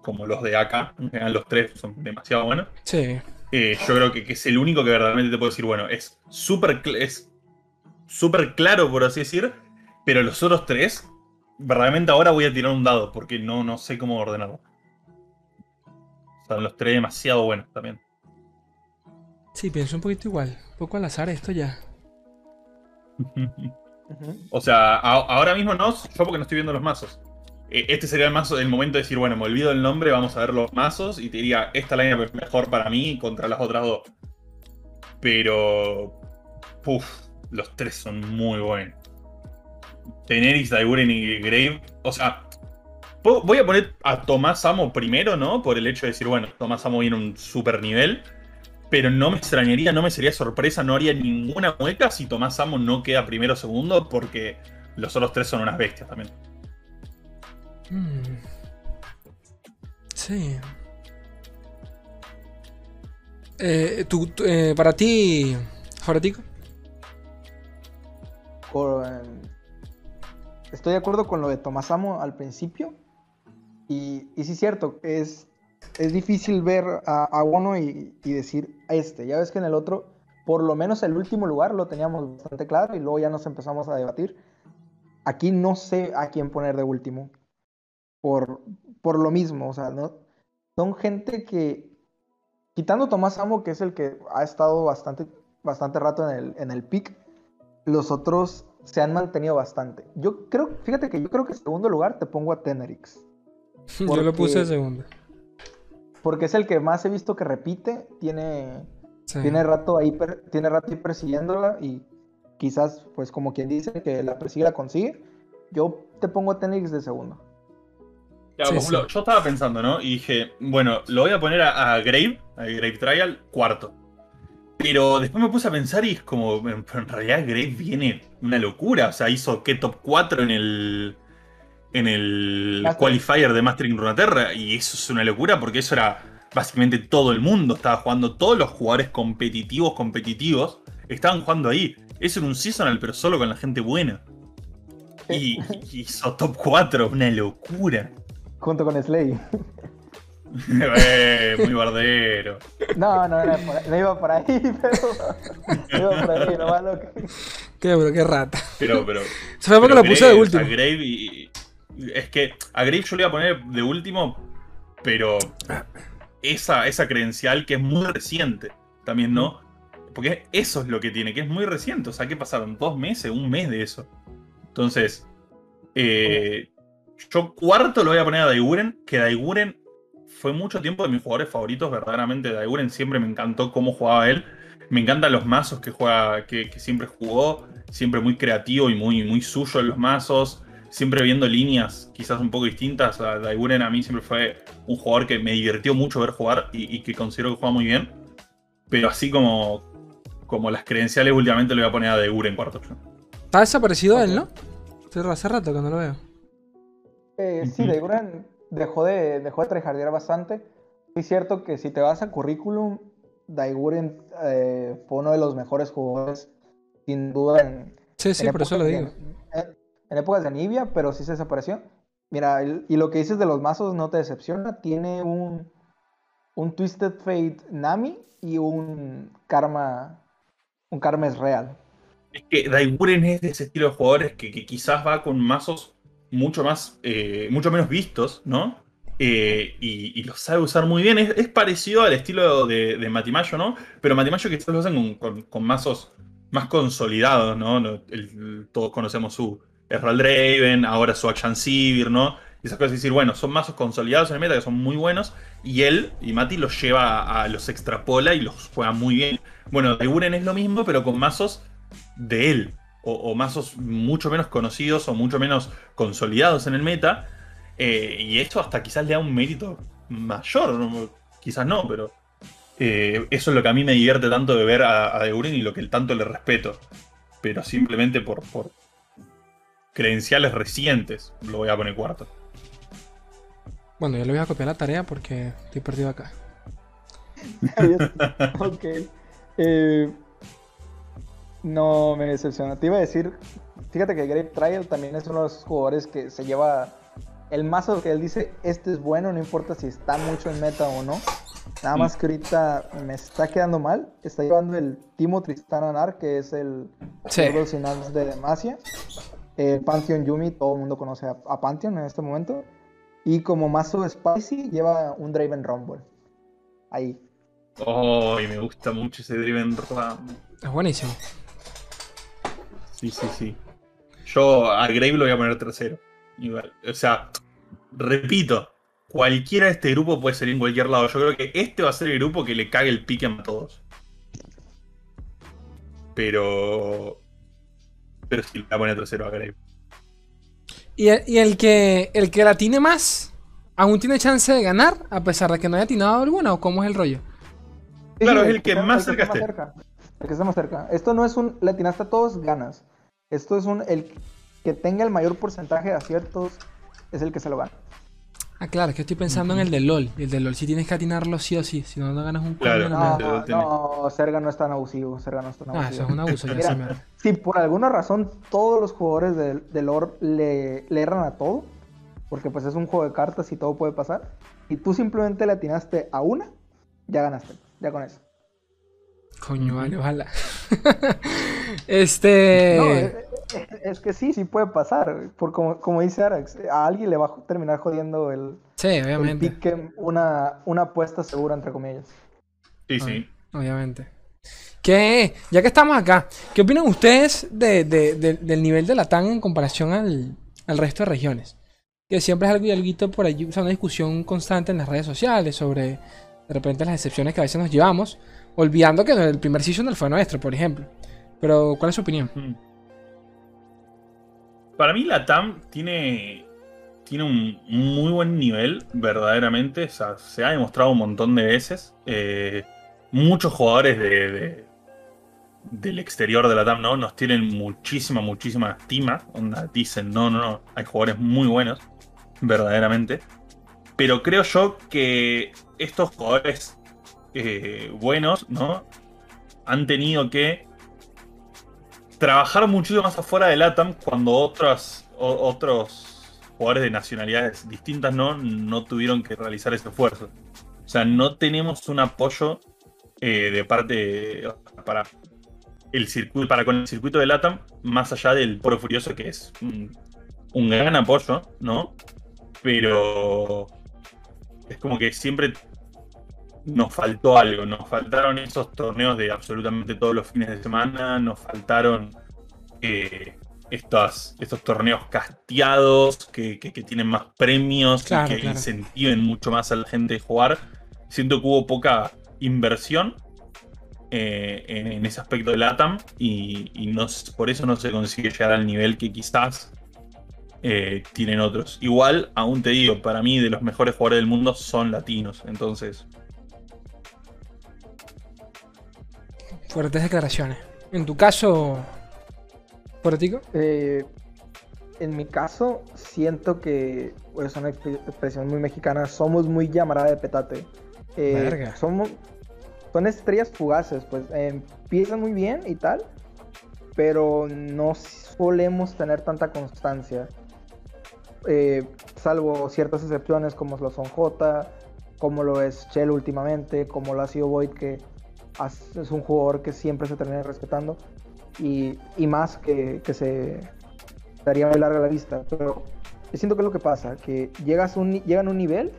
como los de acá. En general, los tres son demasiado buenos. Sí. Eh, yo creo que, que es el único que verdaderamente te puedo decir, bueno, es súper es súper claro, por así decir, pero los otros tres, verdaderamente ahora voy a tirar un dado, porque no, no sé cómo ordenarlo. Son los tres demasiado buenos también. Sí, pienso un poquito igual. Un poco al azar esto ya. O sea, ahora mismo no, yo porque no estoy viendo los mazos. Eh, Este sería el mazo, el momento de decir, bueno, me olvido el nombre, vamos a ver los mazos y te diría, esta línea es mejor para mí contra las otras dos. Pero. Puf, los tres son muy buenos. Tenerix, Daiguren y Grave. O sea, voy a poner a Tomás Amo primero, ¿no? Por el hecho de decir, bueno, Tomás Amo viene un super nivel. Pero no me extrañaría, no me sería sorpresa, no haría ninguna mueca si Tomás Amo no queda primero o segundo, porque los otros tres son unas bestias también. Mm. Sí. Eh, tú- tú, eh, para ti, Joratico. Con- Estoy de acuerdo con lo de Tomás Amo al principio. Y, y sí es cierto, es, es difícil ver a, a uno y, y decir este. Ya ves que en el otro, por lo menos el último lugar lo teníamos bastante claro y luego ya nos empezamos a debatir. Aquí no sé a quién poner de último. Por, por lo mismo, o sea, no, son gente que, quitando Tomás Amo, que es el que ha estado bastante, bastante rato en el, en el pick, los otros se han mantenido bastante. Yo creo, fíjate que yo creo que en segundo lugar te pongo a Tenerix. Yo lo puse Porque- segundo. Porque es el que más he visto que repite, tiene, Sí. tiene rato ahí, per- tiene rato ahí persiguiéndola y quizás, pues como quien dice, que la persigue la consigue. Yo te pongo a Tenerix de segundo. Ya, Sí, por ejemplo, sí. yo estaba pensando, ¿no? Y dije, bueno, lo voy a poner a, a Grave, a Grave Trial, cuarto. Pero después me puse a pensar y es como, en, en realidad Grave viene una locura. O sea, hizo que top 4 en el. En el Master. qualifier de Mastering Runeterra. Y eso es una locura porque eso era básicamente todo el mundo. Estaba jugando, todos los jugadores competitivos, competitivos, estaban jugando ahí. Eso era un seasonal, pero solo con la gente buena. Y, y hizo top 4, una locura. Junto con Slay. Eh, muy bardero. No, no, era por ahí- no iba por ahí, pero. no iba por ahí, nomás lo que. Qué, pero qué rata. Pero, pero. Se fue porque lo puse de último. Grave y- es que a Grave yo le iba a poner de último, pero esa, esa credencial que es muy reciente también, ¿no? Porque eso es lo que tiene, que es muy reciente. O sea, ¿qué pasaron? ¿Dos meses? ¿Un mes de eso? Entonces, eh, yo cuarto lo voy a poner a Daiguren, que Daiguren fue mucho tiempo de mis jugadores favoritos, verdaderamente. Daiguren siempre me encantó cómo jugaba él. Me encantan los mazos que juega, que, que siempre jugó, siempre muy creativo y muy, muy suyo en los mazos, siempre viendo líneas quizás un poco distintas. A Daiguren a mí siempre fue un jugador que me divirtió mucho ver jugar y, y que considero que juega muy bien. Pero así como, como las credenciales, últimamente le voy a poner a Daiguren cuarto. yo. Está desaparecido él, ¿no? Hace- Hace rato que no lo veo. Eh, sí. Daiguren dejó de, dejó de tryhardear bastante. Es cierto que si te vas a currículum, Daiguren eh, fue uno de los mejores jugadores, sin duda, en, Sí, sí, en por eso lo digo. en, en épocas de Nibia, pero sí se desapareció. Mira, y lo que dices de los mazos no te decepciona. Tiene un, un Twisted Fate Nami y un Karma. Un Karma es real. Es que Daiguren es de ese estilo de jugadores que, quizás va con mazos mucho más, eh, mucho menos vistos, ¿no? Eh, y, y los sabe usar muy bien. Es, parecido al estilo de, Matimayo, ¿no? Pero Matimayo quizás lo hacen con, con- mazos más consolidados, ¿no? Todos conocemos su Herald Draven, ahora su Action Sivir, ¿no? Y esas cosas, es decir, bueno, son mazos consolidados en el meta que son muy buenos. Y él y Mati los lleva a, los extrapola y los juega muy bien. Bueno, Daiguren es lo mismo, pero con mazos de él. O, mazos mucho menos conocidos o mucho menos consolidados en el meta. eh, y esto hasta quizás le da un mérito mayor. Quizás no, pero. eh, eso es lo que a mí me divierte tanto de ver a, a y lo que tanto le respeto. Pero simplemente por credenciales recientes lo voy a poner cuarto. Bueno, yo le voy a copiar la tarea porque estoy perdido acá. ok. Eh, no me decepciona. Te iba a decir, fíjate que Grave Trial también es uno de los jugadores que se lleva el mazo que él dice, este es bueno, no importa si está mucho en meta o no. Nada más que ahorita me está quedando mal. Está llevando el Timo Tristan Anar, que es el Sí. De Demacia. El Pantheon Yumi, todo el mundo conoce a, a Pantheon en este momento. Y como mazo Spicy, lleva un Draven Rumble. Ahí. Oh, y me gusta mucho ese Driven Ram. Es buenísimo. Sí, sí, sí. Yo a Grave lo voy a poner tercero. Igual. O sea, repito, cualquiera de este grupo puede salir en cualquier lado. Yo creo que este va a ser el grupo que le cague el pique a todos. Pero. Pero sí, le voy a poner tercero a Grave. Y el, y el que el que la tiene más, aún tiene chance de ganar, a pesar de que no haya atinado alguna, o cómo es el rollo. Claro, sí, es el que más cerca esté. esté. El que está más cerca. Esto no es un latinaste a todos, ganas. Esto es un el que tenga el mayor porcentaje de aciertos es el que se lo gana. Ah, claro, es que estoy pensando en el de LOL. Y el de LOL sí tienes que atinarlo sí o sí, si no, no ganas un Claro, No, no. Serga no es tan abusivo. Serga no es tan Ah, abusivo. eso es un abuso, ya Mira, se me- Si por alguna razón todos los jugadores de, de lore le, le erran a todo, porque pues es un juego de cartas y todo puede pasar, y tú simplemente le atinaste a una, ya ganaste, ya con eso. Coño, vale, ojalá. este. No, es, que sí, sí puede pasar. Por como, como dice Arax, a alguien le va a terminar jodiendo el, sí, el obviamente. pick, una, una apuesta segura, entre comillas. Sí, sí. Obviamente. ¿Qué? Ya que estamos acá, ¿qué opinan ustedes de- de- de- del nivel de la TAN en comparación al, al resto de regiones? Que siempre es algo y algo por allí, o sea, una discusión constante en las redes sociales sobre de repente las excepciones que a veces nos llevamos, olvidando que el primer season fue nuestro, por ejemplo. Pero, ¿cuál es su opinión? Mm. Para mí la TAM tiene, tiene un muy buen nivel, verdaderamente. O sea, se ha demostrado un montón de veces. Eh, muchos jugadores de, de- del exterior de la TAM ¿no? nos tienen muchísima, muchísima estima. Onda, dicen, no, no, no, hay jugadores muy buenos, verdaderamente. Pero creo yo que estos jugadores eh, buenos, ¿no? Han tenido que trabajar muchísimo más afuera de LATAM cuando otros, o- otros jugadores de nacionalidades distintas no, no tuvieron que realizar ese esfuerzo. O sea, no tenemos un apoyo eh, de parte para el circuito, para con el circuito de LATAM, más allá del Poro Furioso, que es un gran apoyo, ¿no? Pero es como que siempre nos faltó algo, nos faltaron esos torneos de absolutamente todos los fines de semana, nos faltaron eh, estos, estos torneos casteados que, que- que tienen más premios Claro, y que claro. incentiven mucho más a la gente a jugar. Siento que hubo poca inversión eh, en, en ese aspecto de LATAM y, y no por eso no se consigue llegar al nivel que quizás eh, tienen otros. Igual, aún te digo, para mí de los mejores jugadores del mundo son latinos, entonces... Fuertes declaraciones. En tu caso, Portico, Eh, en mi caso, siento que pues, es una exp- expresión muy mexicana. Somos muy llamarada de petate. Eh, Verga. Somos, son estrellas fugaces, pues empiezan muy bien y tal, pero no solemos tener tanta constancia. Eh, salvo ciertas excepciones como lo son J, como lo es Shell últimamente, como lo ha sido Void, que es un jugador que siempre se termina respetando y, y más que, que se daría muy larga la vista. Pero yo siento que es lo que pasa, que llegas un, llegan a un nivel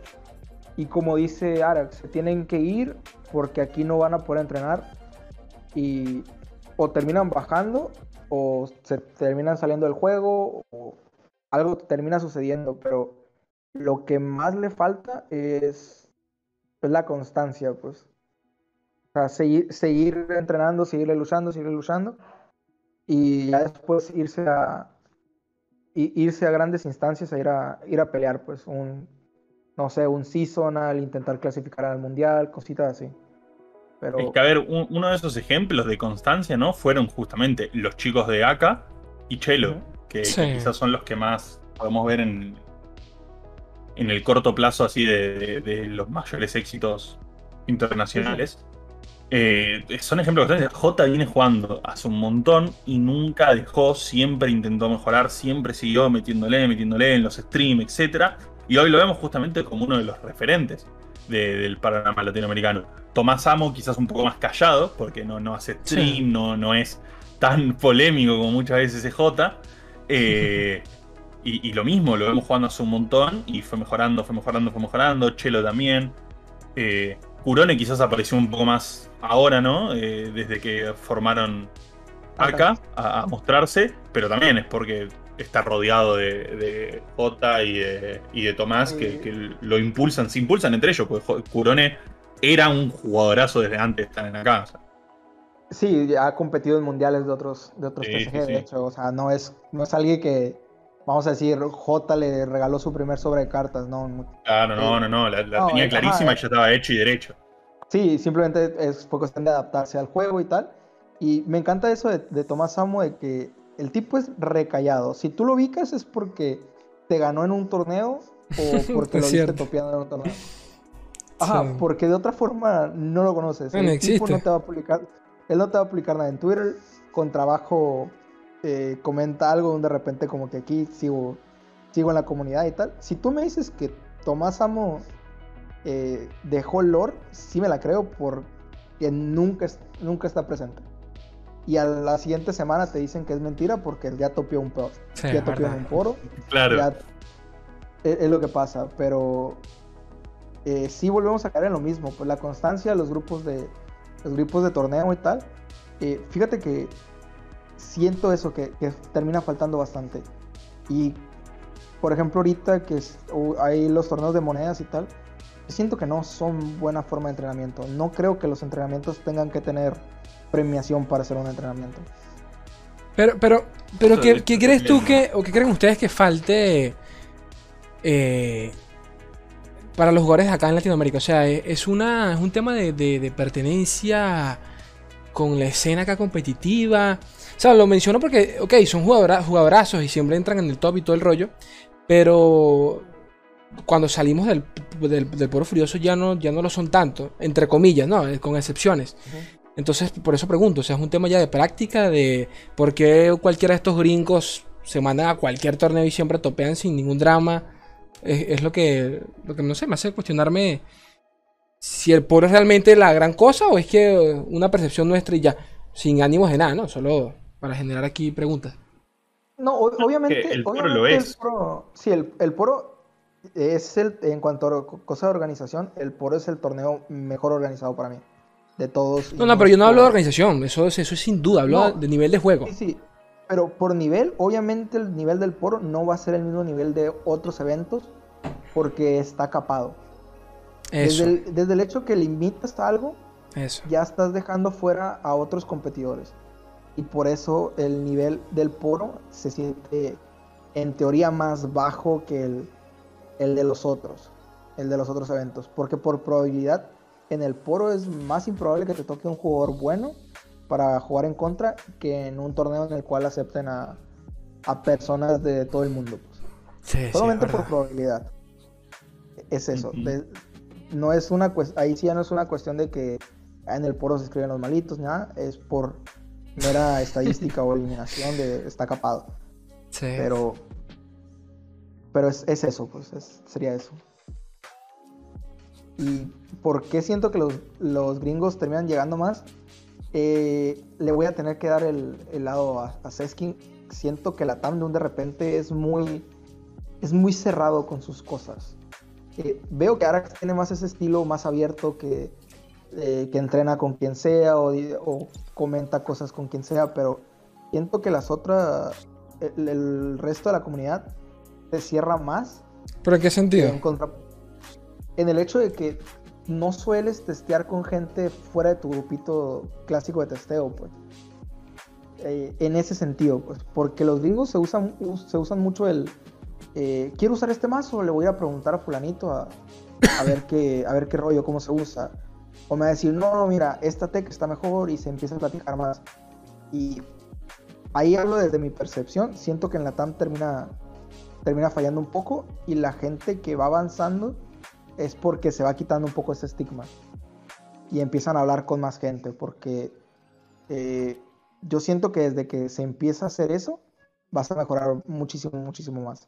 y como dice Arax, se tienen que ir porque aquí no van a poder entrenar y o terminan bajando o se terminan saliendo del juego o algo termina sucediendo, pero lo que más le falta es, es la constancia, pues. O sea, seguir, seguir entrenando, seguir luchando, seguir luchando y ya después irse a irse a grandes instancias a ir a ir a pelear pues un no sé un seasonal intentar clasificar al mundial cositas así pero Es que, a ver, un- uno de esos ejemplos de constancia, ¿no? Fueron justamente los chicos de AK y Chelo, que, que Sí. quizás son los que más podemos ver en, en el corto plazo, así, de, de- de los mayores éxitos internacionales. Eh, son ejemplos de constancia. J viene jugando hace un montón y nunca dejó, siempre intentó mejorar, siempre siguió metiéndole, metiéndole en los streams, etc. Y hoy lo vemos justamente como uno de los referentes de- del panorama latinoamericano. Tomás Amo quizás un poco más callado, porque no, no hace stream, Sí. no, no es tan polémico como muchas veces es J. Eh, y, y lo mismo, lo vemos jugando hace un montón y fue mejorando, fue mejorando, fue mejorando. Chelo también. Eh, Curone quizás apareció un poco más ahora, ¿no? Eh, desde que formaron acá a, a mostrarse, pero también es porque está rodeado de, de J y de, y de Tomás que, lo impulsan, se impulsan entre ellos, porque Curone era un jugadorazo desde antes de estar en acá. o sea. sí ha competido en mundiales de otros de otros Sí, de hecho o sea no es no es alguien que vamos a decir J le regaló su primer sobre de cartas no Claro, no, no, no, la, la No, tenía ajá, clarísima eh. y ya estaba hecho y derecho. Sí, simplemente es fue cuestión de adaptarse al juego y tal. Y me encanta eso de, de Tomás Samo, de que el tipo es recallado. Si tú lo ubicas es porque te ganó en un torneo o porque lo viste topeando en un torneo. Ajá, porque de otra forma no lo conoces. el tipo no te va a publicar, él no te va a publicar nada en Twitter. Con trabajo eh, comenta algo donde de repente como que aquí sigo, sigo en la comunidad y tal. Si tú me dices que Tomás Amo eh, dejó el lore, sí me la creo porque nunca, nunca está presente. Y a la siguiente semana te dicen que es mentira porque ya topió un, ya topió un poro. Claro. es, lo que pasa, pero eh, sí volvemos a caer en lo mismo. Pues la constancia de los grupos de, los grupos de torneo y tal. Eh, fíjate que siento eso, que, termina faltando bastante. Y, por ejemplo, ahorita que hay los torneos de monedas y tal, siento que no son buena forma de entrenamiento. No creo que los entrenamientos tengan que tener premiación para hacer un entrenamiento. Pero, pero, pero, ¿qué, crees tú que, o qué creen ustedes que falte eh, para los jugadores acá en Latinoamérica? O sea, es, una, es un tema de, pertenencia con la escena acá competitiva. O sea, lo menciono porque, ok, son jugadorazos y siempre entran en el top y todo el rollo. Pero cuando salimos del, del, Poro Furioso ya no, ya no lo son tanto, entre comillas, ¿no? Con excepciones. Entonces, por eso pregunto, o sea, es un tema ya de práctica, de por qué cualquiera de estos gringos se mandan a cualquier torneo y siempre topean sin ningún drama. Es, lo, que, lo que, no sé, me hace cuestionarme si el poro es realmente la gran cosa o es que una percepción nuestra y ya, sin ánimos de nada, ¿no? Solo para generar aquí preguntas. No, obviamente. El poro lo es. sí, el, el poro es el, en cuanto a cosa de organización, el poro es el torneo mejor organizado para mí de todos. No, no, pero yo no hablo de organización, eso, eso es sin duda, hablo de nivel de juego. Sí, sí, pero por nivel, obviamente el nivel del poro no va a ser el mismo nivel de otros eventos porque está capado. Desde el, desde el hecho que limitas algo, eso. ya estás dejando fuera a otros competidores. Y por eso el nivel del poro se siente en teoría más bajo que el, el de los otros, el de los otros eventos. Porque por probabilidad en el poro es más improbable que te toque un jugador bueno para jugar en contra que en un torneo en el cual acepten a, personas de todo el mundo. Pues. Solamente por probabilidad. Es eso. No es una ahí sí ya no es una cuestión de que en el poro se escriben los malitos, nada. Es por mera estadística o eliminación de está capado. Pero, pero es, eso, pues sería eso. ¿Y por qué siento que los, gringos terminan llegando más? Eh, le voy a tener que dar el, lado a, a, Seskin. Siento que la Tamdun de repente es muy, es muy cerrado con sus cosas. Eh, veo que Arax tiene más ese estilo más abierto que, eh, que entrena con quien sea o, comenta cosas con quien sea, pero siento que las otras, el, resto de la comunidad se cierra más. ¿Pero en qué sentido? En contra, en el hecho de que no sueles testear con gente fuera de tu grupito clásico de testeo, pues. Eh, en ese sentido, pues, porque los gringos se usan, se usan mucho el eh, quiero usar este mazo, le voy a preguntar a fulanito a, ver qué, a ver qué rollo, cómo se usa. O me va a decir, no, no, mira, esta tech está mejor y se empieza a platicar más. Y ahí hablo desde mi percepción, siento que en la TAM termina, termina fallando un poco y la gente que va avanzando es porque se va quitando un poco ese estigma y empiezan a hablar con más gente, porque eh, yo siento que desde que se empieza a hacer eso, vas a mejorar muchísimo, muchísimo más.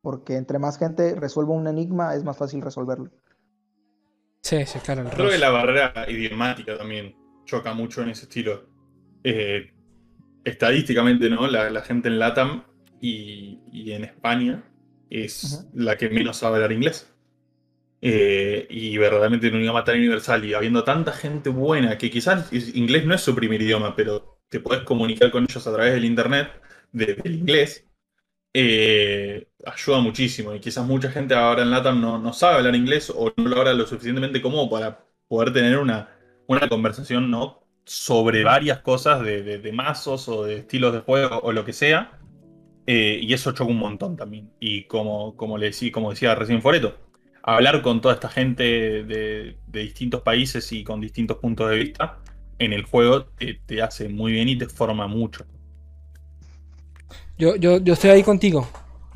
Porque entre más gente resuelva un enigma, es más fácil resolverlo. Sí, sí, claro. Creo que la barrera idiomática también choca mucho en ese estilo. Eh, estadísticamente, ¿no? La, gente en LATAM y, en España es la que menos sabe hablar inglés. Eh, y verdaderamente en un idioma tan universal y habiendo tanta gente buena que quizás inglés no es su primer idioma, pero te puedes comunicar con ellos a través del internet, del inglés, eh, ayuda muchísimo. Y quizás mucha gente ahora en LATAM no, no sabe hablar inglés o no lo habla lo suficientemente cómodo para poder tener una, una conversación ¿no? sobre varias cosas de, de, mazos o de estilos de juego o lo que sea. Eh, y eso choca un montón también. Y como, como, le como decía recién Foreto, hablar con toda esta gente de, distintos países y con distintos puntos de vista en el juego te, hace muy bien y te forma mucho. Yo, yo, yo estoy ahí contigo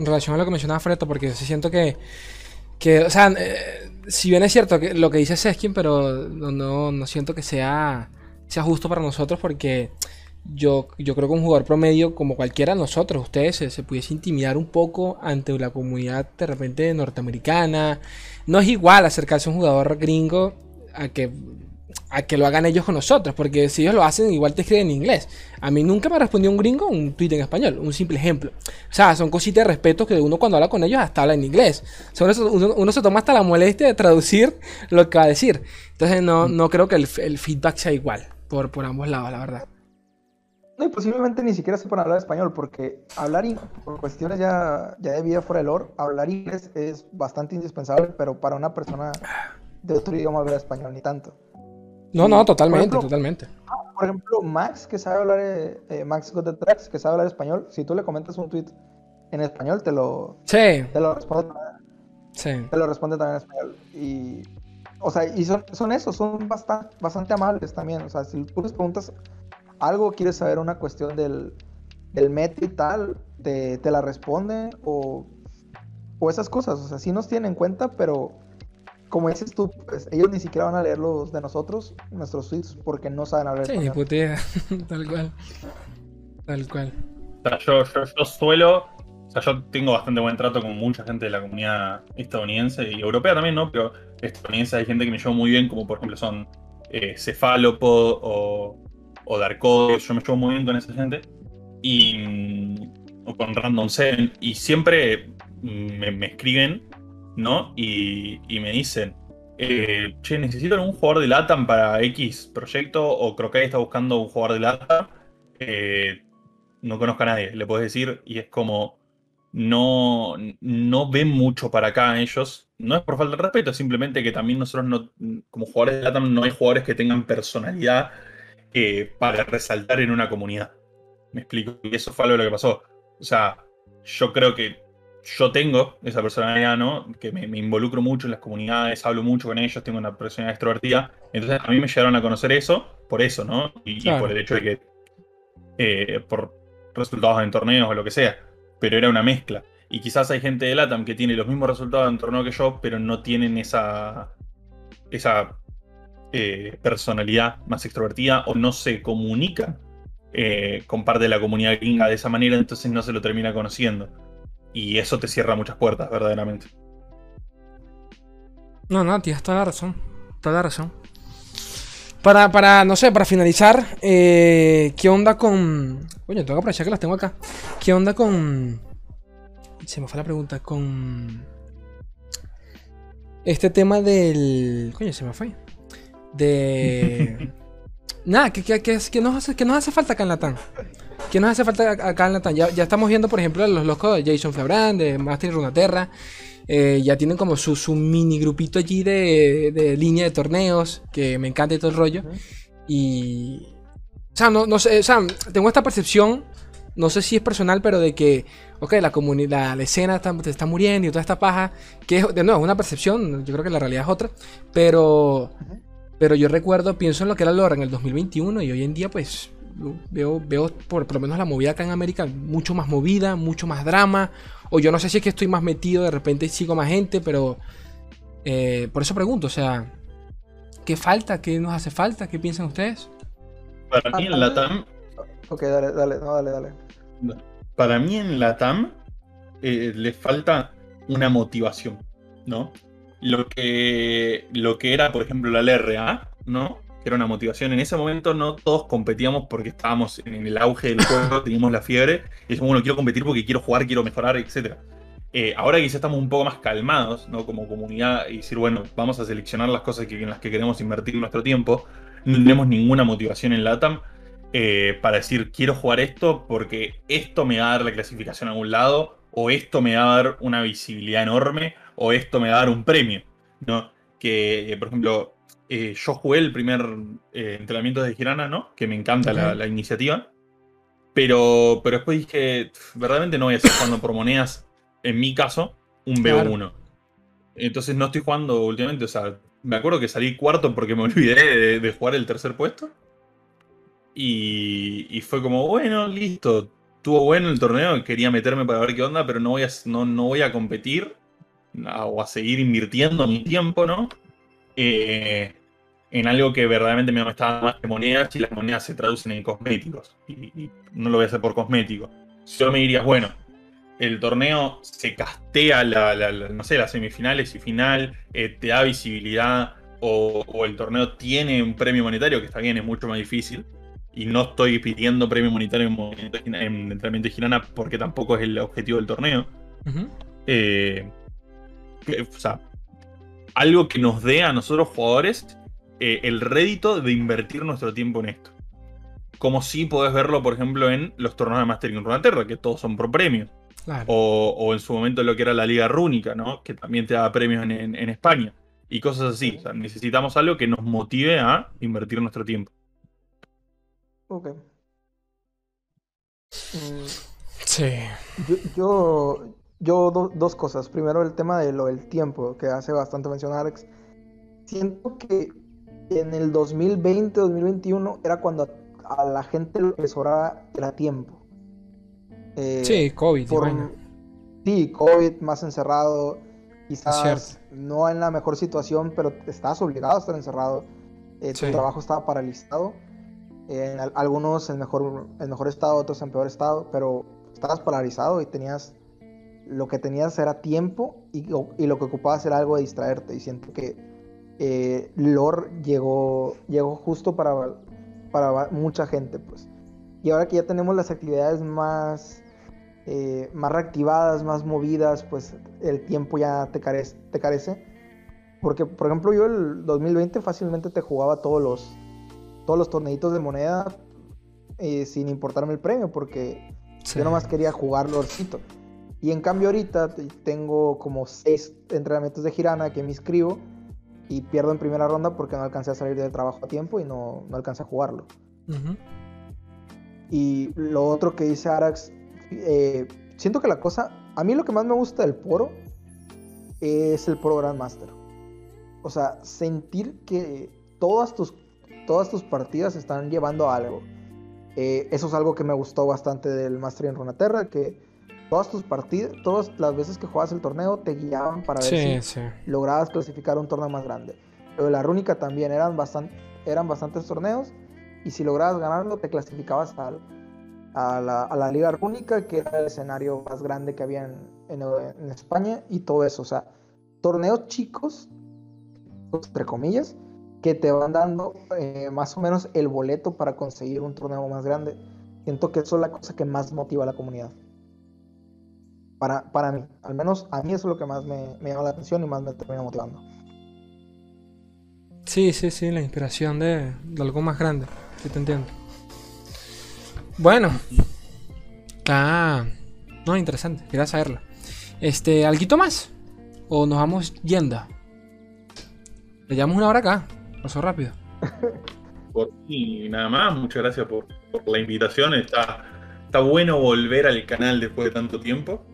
en relación a lo que mencionaba Freto, porque siento que, que o sea, eh, si bien es cierto que lo que dice Seskin, pero no, no, siento que sea, sea justo para nosotros porque yo, yo creo que un jugador promedio como cualquiera de nosotros, ustedes, se, pudiese intimidar un poco ante la comunidad de repente norteamericana. No es igual acercarse a un jugador gringo a que, a que lo hagan ellos con nosotros, porque si ellos lo hacen, igual te escriben en inglés. A mí nunca me respondió un gringo un tweet en español, un simple ejemplo. O sea, son cositas de respeto que uno cuando habla con ellos hasta habla en inglés. uno, se toma hasta la molestia de traducir lo que va a decir. Entonces no, no creo que el, el feedback sea igual por, por ambos lados, la verdad. No, y posiblemente ni siquiera sepan hablar español, porque hablar, por cuestiones ya, ya de vida fuera del lore, hablar inglés es bastante indispensable, pero para una persona de otro idioma hablar español ni tanto. No, no, totalmente, totalmente. Ah, por ejemplo, Max, que sabe hablar, eh, eh, Max Got the Tracks, que sabe hablar español, si tú le comentas un tweet en español, te lo, sí. te lo responde. Sí. Te lo responde también en español. Y, o sea, y son, son esos, son bastante, bastante amables también. O sea, si tú les preguntas algo, quieres saber una cuestión del, del meta y tal, te, la responde o, o esas cosas. O sea, sí nos tienen en cuenta, pero como dices tú, pues, ellos ni siquiera van a leer los de nosotros, nuestros tweets, porque no saben hablar sí, putea, tal cual. Tal cual. O sea, yo, yo, suelo, o sea, yo tengo bastante buen trato con mucha gente de la comunidad estadounidense y europea también, ¿no? Pero estadounidense hay gente que me llevo muy bien, como por ejemplo son eh, Cefalopod o o Darko, yo me llevo muy bien con esa gente, y, o con Random 7, y siempre me, escriben, ¿no? Y, me dicen, eh, che, necesito un jugador de LATAM para X proyecto, o creo que está buscando un jugador de LATAM, eh, no conozco a nadie, le puedes decir, y es como, no, no ven mucho para acá ellos. No es por falta de respeto, es simplemente que también nosotros, no, como jugadores de LATAM, no hay jugadores que tengan personalidad eh, para resaltar en una comunidad. Me explico. Y eso fue algo de lo que pasó. O sea, yo creo que yo tengo esa personalidad, ¿no? Que me, involucro mucho en las comunidades, hablo mucho con ellos, tengo una personalidad extrovertida. Entonces a mí me llegaron a conocer eso por eso, ¿no? Y, por el hecho de que. Eh, por resultados en torneos o lo que sea. Pero era una mezcla. Y quizás hay gente de LATAM que tiene los mismos resultados en torneo que yo, pero no tienen esa. esa eh, personalidad más extrovertida o no se comunica eh, con parte de la comunidad gringa de esa manera, entonces no se lo termina conociendo. Y eso te cierra muchas puertas, verdaderamente. No, no, tienes toda la razón. Toda la razón. Para, para, no sé, para finalizar, eh, ¿qué onda con. Oye, tengo que aprovechar que las tengo acá. ¿Qué onda con. Se me fue la pregunta. Con. Este tema del. Coño, se me fue de... Nada, que, que, que, nos hace, que nos hace falta acá en Latam. Que nos hace falta acá en Latam. Ya, ya estamos viendo, por ejemplo, los locos de Jason Fabran, de Master Runaterra. Eh, ya tienen como su, su, mini grupito allí de, de, línea de torneos. Que me encanta todo el rollo. Y. O sea, no, no sé. O sea, tengo esta percepción. No sé si es personal, pero de que, ok, la comunidad, la escena está, está muriendo y toda esta paja, que es, de nuevo, una percepción, yo creo que la realidad es otra, pero pero yo recuerdo, pienso en lo que era Lora en el 2021 y hoy en día pues veo, veo por, lo menos la movida acá en América mucho más movida, mucho más drama. O yo no sé si es que estoy más metido, de repente sigo más gente, pero eh, por eso pregunto, o sea, ¿qué falta? ¿Qué nos hace falta? ¿Qué piensan ustedes? Para mí en la TAM... Ok, dale, dale, no, dale, dale. Para mí en la TAM eh, le falta una motivación, ¿no? Lo que, lo que era, por ejemplo, la LRA, ¿no? Que era una motivación. En ese momento no todos competíamos porque estábamos en el auge del juego, teníamos la fiebre, y decíamos, bueno, quiero competir porque quiero jugar, quiero mejorar, etc. Eh, ahora quizá estamos un poco más calmados, ¿no? Como comunidad, y decir, bueno, vamos a seleccionar las cosas que, en las que queremos invertir nuestro tiempo. No tenemos ninguna motivación en LATAM eh, para decir, quiero jugar esto porque esto me va a dar la clasificación a algún lado, o esto me va a dar una visibilidad enorme, o esto me va a dar un premio, ¿no? Que, eh, por ejemplo, eh, yo jugué el primer eh, entrenamiento de Girana, ¿no? Que me encanta la, iniciativa. Pero, pero después dije, verdaderamente no voy a estar jugando por monedas, en mi caso, un B1. Entonces no estoy jugando últimamente. O sea, me acuerdo que salí cuarto porque me olvidé de, jugar el tercer puesto. Y, fue como, bueno, listo. Tuvo bueno el torneo, quería meterme para ver qué onda, pero no voy a, no, no voy a competir o a seguir invirtiendo mi tiempo, ¿no? Eh, en algo que verdaderamente me estaba más que monedas y las monedas se traducen en cosméticos. Y, no lo voy a hacer por cosmético. Solo me dirías, bueno, el torneo se castea la, no sé, las semifinales y final, eh, te da visibilidad, o, el torneo tiene un premio monetario, que está bien, es mucho más difícil. Y no estoy pidiendo premio monetario en, en entrenamiento de Girana porque tampoco es el objetivo del torneo. Eh, o sea, algo que nos dé a nosotros jugadores eh, el rédito de invertir nuestro tiempo en esto. Como si podés verlo, por ejemplo, en los torneos de Mastering en Runeterra, que todos son por premios. O, en su momento lo que era la Liga Rúnica, ¿no? Que también te da premios en, España. Y cosas así. necesitamos algo que nos motive a invertir nuestro tiempo. Ok. Mm, sí. Yo, yo, dos cosas. Primero, el tema de lo del tiempo, que hace bastante mención Alex. Siento que en el 2020, 2021 era cuando a la gente lo que les sobraba era tiempo. Eh, sí, COVID. Sí, COVID, más encerrado. Quizás no en la mejor situación, pero estabas obligado a estar encerrado. Eh, tu trabajo estaba paralizado. en algunos en mejor, en mejor estado, otros en peor estado, pero estabas paralizado y tenías. Lo que tenías era tiempo y, y lo que ocupabas era algo de distraerte. Y siento que eh, lore llegó, llegó justo para, para mucha gente, pues. Y ahora que ya tenemos las actividades más, eh, más reactivadas, más movidas, pues el tiempo ya te carece, te carece. Porque, por ejemplo, yo el 2020 fácilmente te jugaba todos los, todos los torneitos de moneda eh, sin importarme el premio, porque yo nomás quería jugar Lorcito. Y en cambio ahorita tengo como seis entrenamientos de Girana que me inscribo y pierdo en primera ronda porque no alcancé a salir del trabajo a tiempo y no, no alcancé a jugarlo. Y lo otro que dice Arax, eh, siento que la cosa, a mí lo que más me gusta del Poro es el Pro Grandmaster. O sea, sentir que todas tus, todas tus partidas están llevando a algo. Eh, eso es algo que me gustó bastante del Master en Runeterra, que todas tus partidas, todas las veces que jugabas el torneo te guiaban para ver si lograbas clasificar un torneo más grande. Pero la Rúnica también eran, bastante, eran bastantes torneos y si lograbas ganarlo te clasificabas a, la, a, la, Liga Rúnica, que era el escenario más grande que había en, en, España y todo eso. O sea, torneos chicos, entre comillas, que te van dando eh, más o menos el boleto para conseguir un torneo más grande. Siento que eso es la cosa que más motiva a la comunidad. Para, para mí, al menos a mí eso es lo que más me, llama la atención y más me termina motivando. Sí, sí, sí, la inspiración de, algo más grande. Sí, te entiendo. Bueno, está. No, interesante, quería saberlo. Este, ¿alguito más? ¿O nos vamos yendo? Le llevamos una hora acá. Pasó rápido. Por y nada más, muchas gracias por, por la invitación. Está está bueno volver al canal después de tanto tiempo.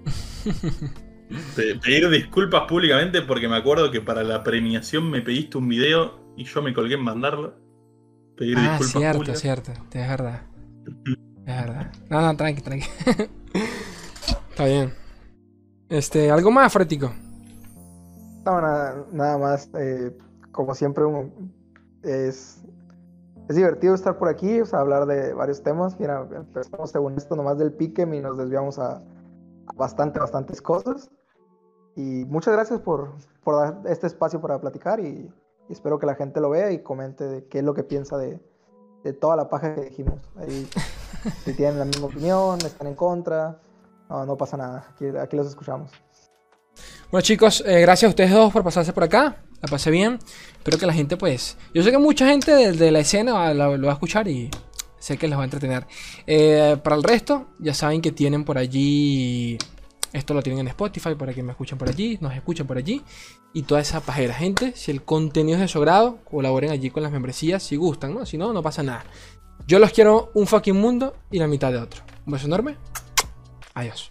Pedir disculpas públicamente porque me acuerdo que para la premiación me pediste un video y yo me colgué en mandarlo. Pedir ah, disculpas cierto, cierto, es verdad. Es verdad. No, no, tranqui, tranqui. Está bien. Este, ¿algo más, Frético? No, nada, nada más. Eh, como siempre, es es divertido estar por aquí, o sea, hablar de varios temas. Mira, empezamos según esto nomás del pique y nos desviamos a, bastante, bastantes cosas. Y muchas gracias por, por dar este espacio para platicar y, espero que la gente lo vea y comente de qué es lo que piensa de, de toda la paja que dijimos. Ahí, si tienen la misma opinión, están en contra, no, no pasa nada, aquí, aquí los escuchamos. Bueno chicos, eh, gracias a ustedes dos por pasarse por acá. La pasé bien. Espero que la gente pues... Yo sé que mucha gente de, la escena lo, va a escuchar y sé que les va a entretener. Eh, para el resto, ya saben que tienen por allí... Esto lo tienen en Spotify para que me escuchen por allí, nos escuchen por allí. Y toda esa pajera. Gente, si el contenido es de su grado, colaboren allí con las membresías si gustan, ¿no? Si no, no pasa nada. Yo los quiero un fucking mundo y la mitad de otro. Un beso enorme. Adiós.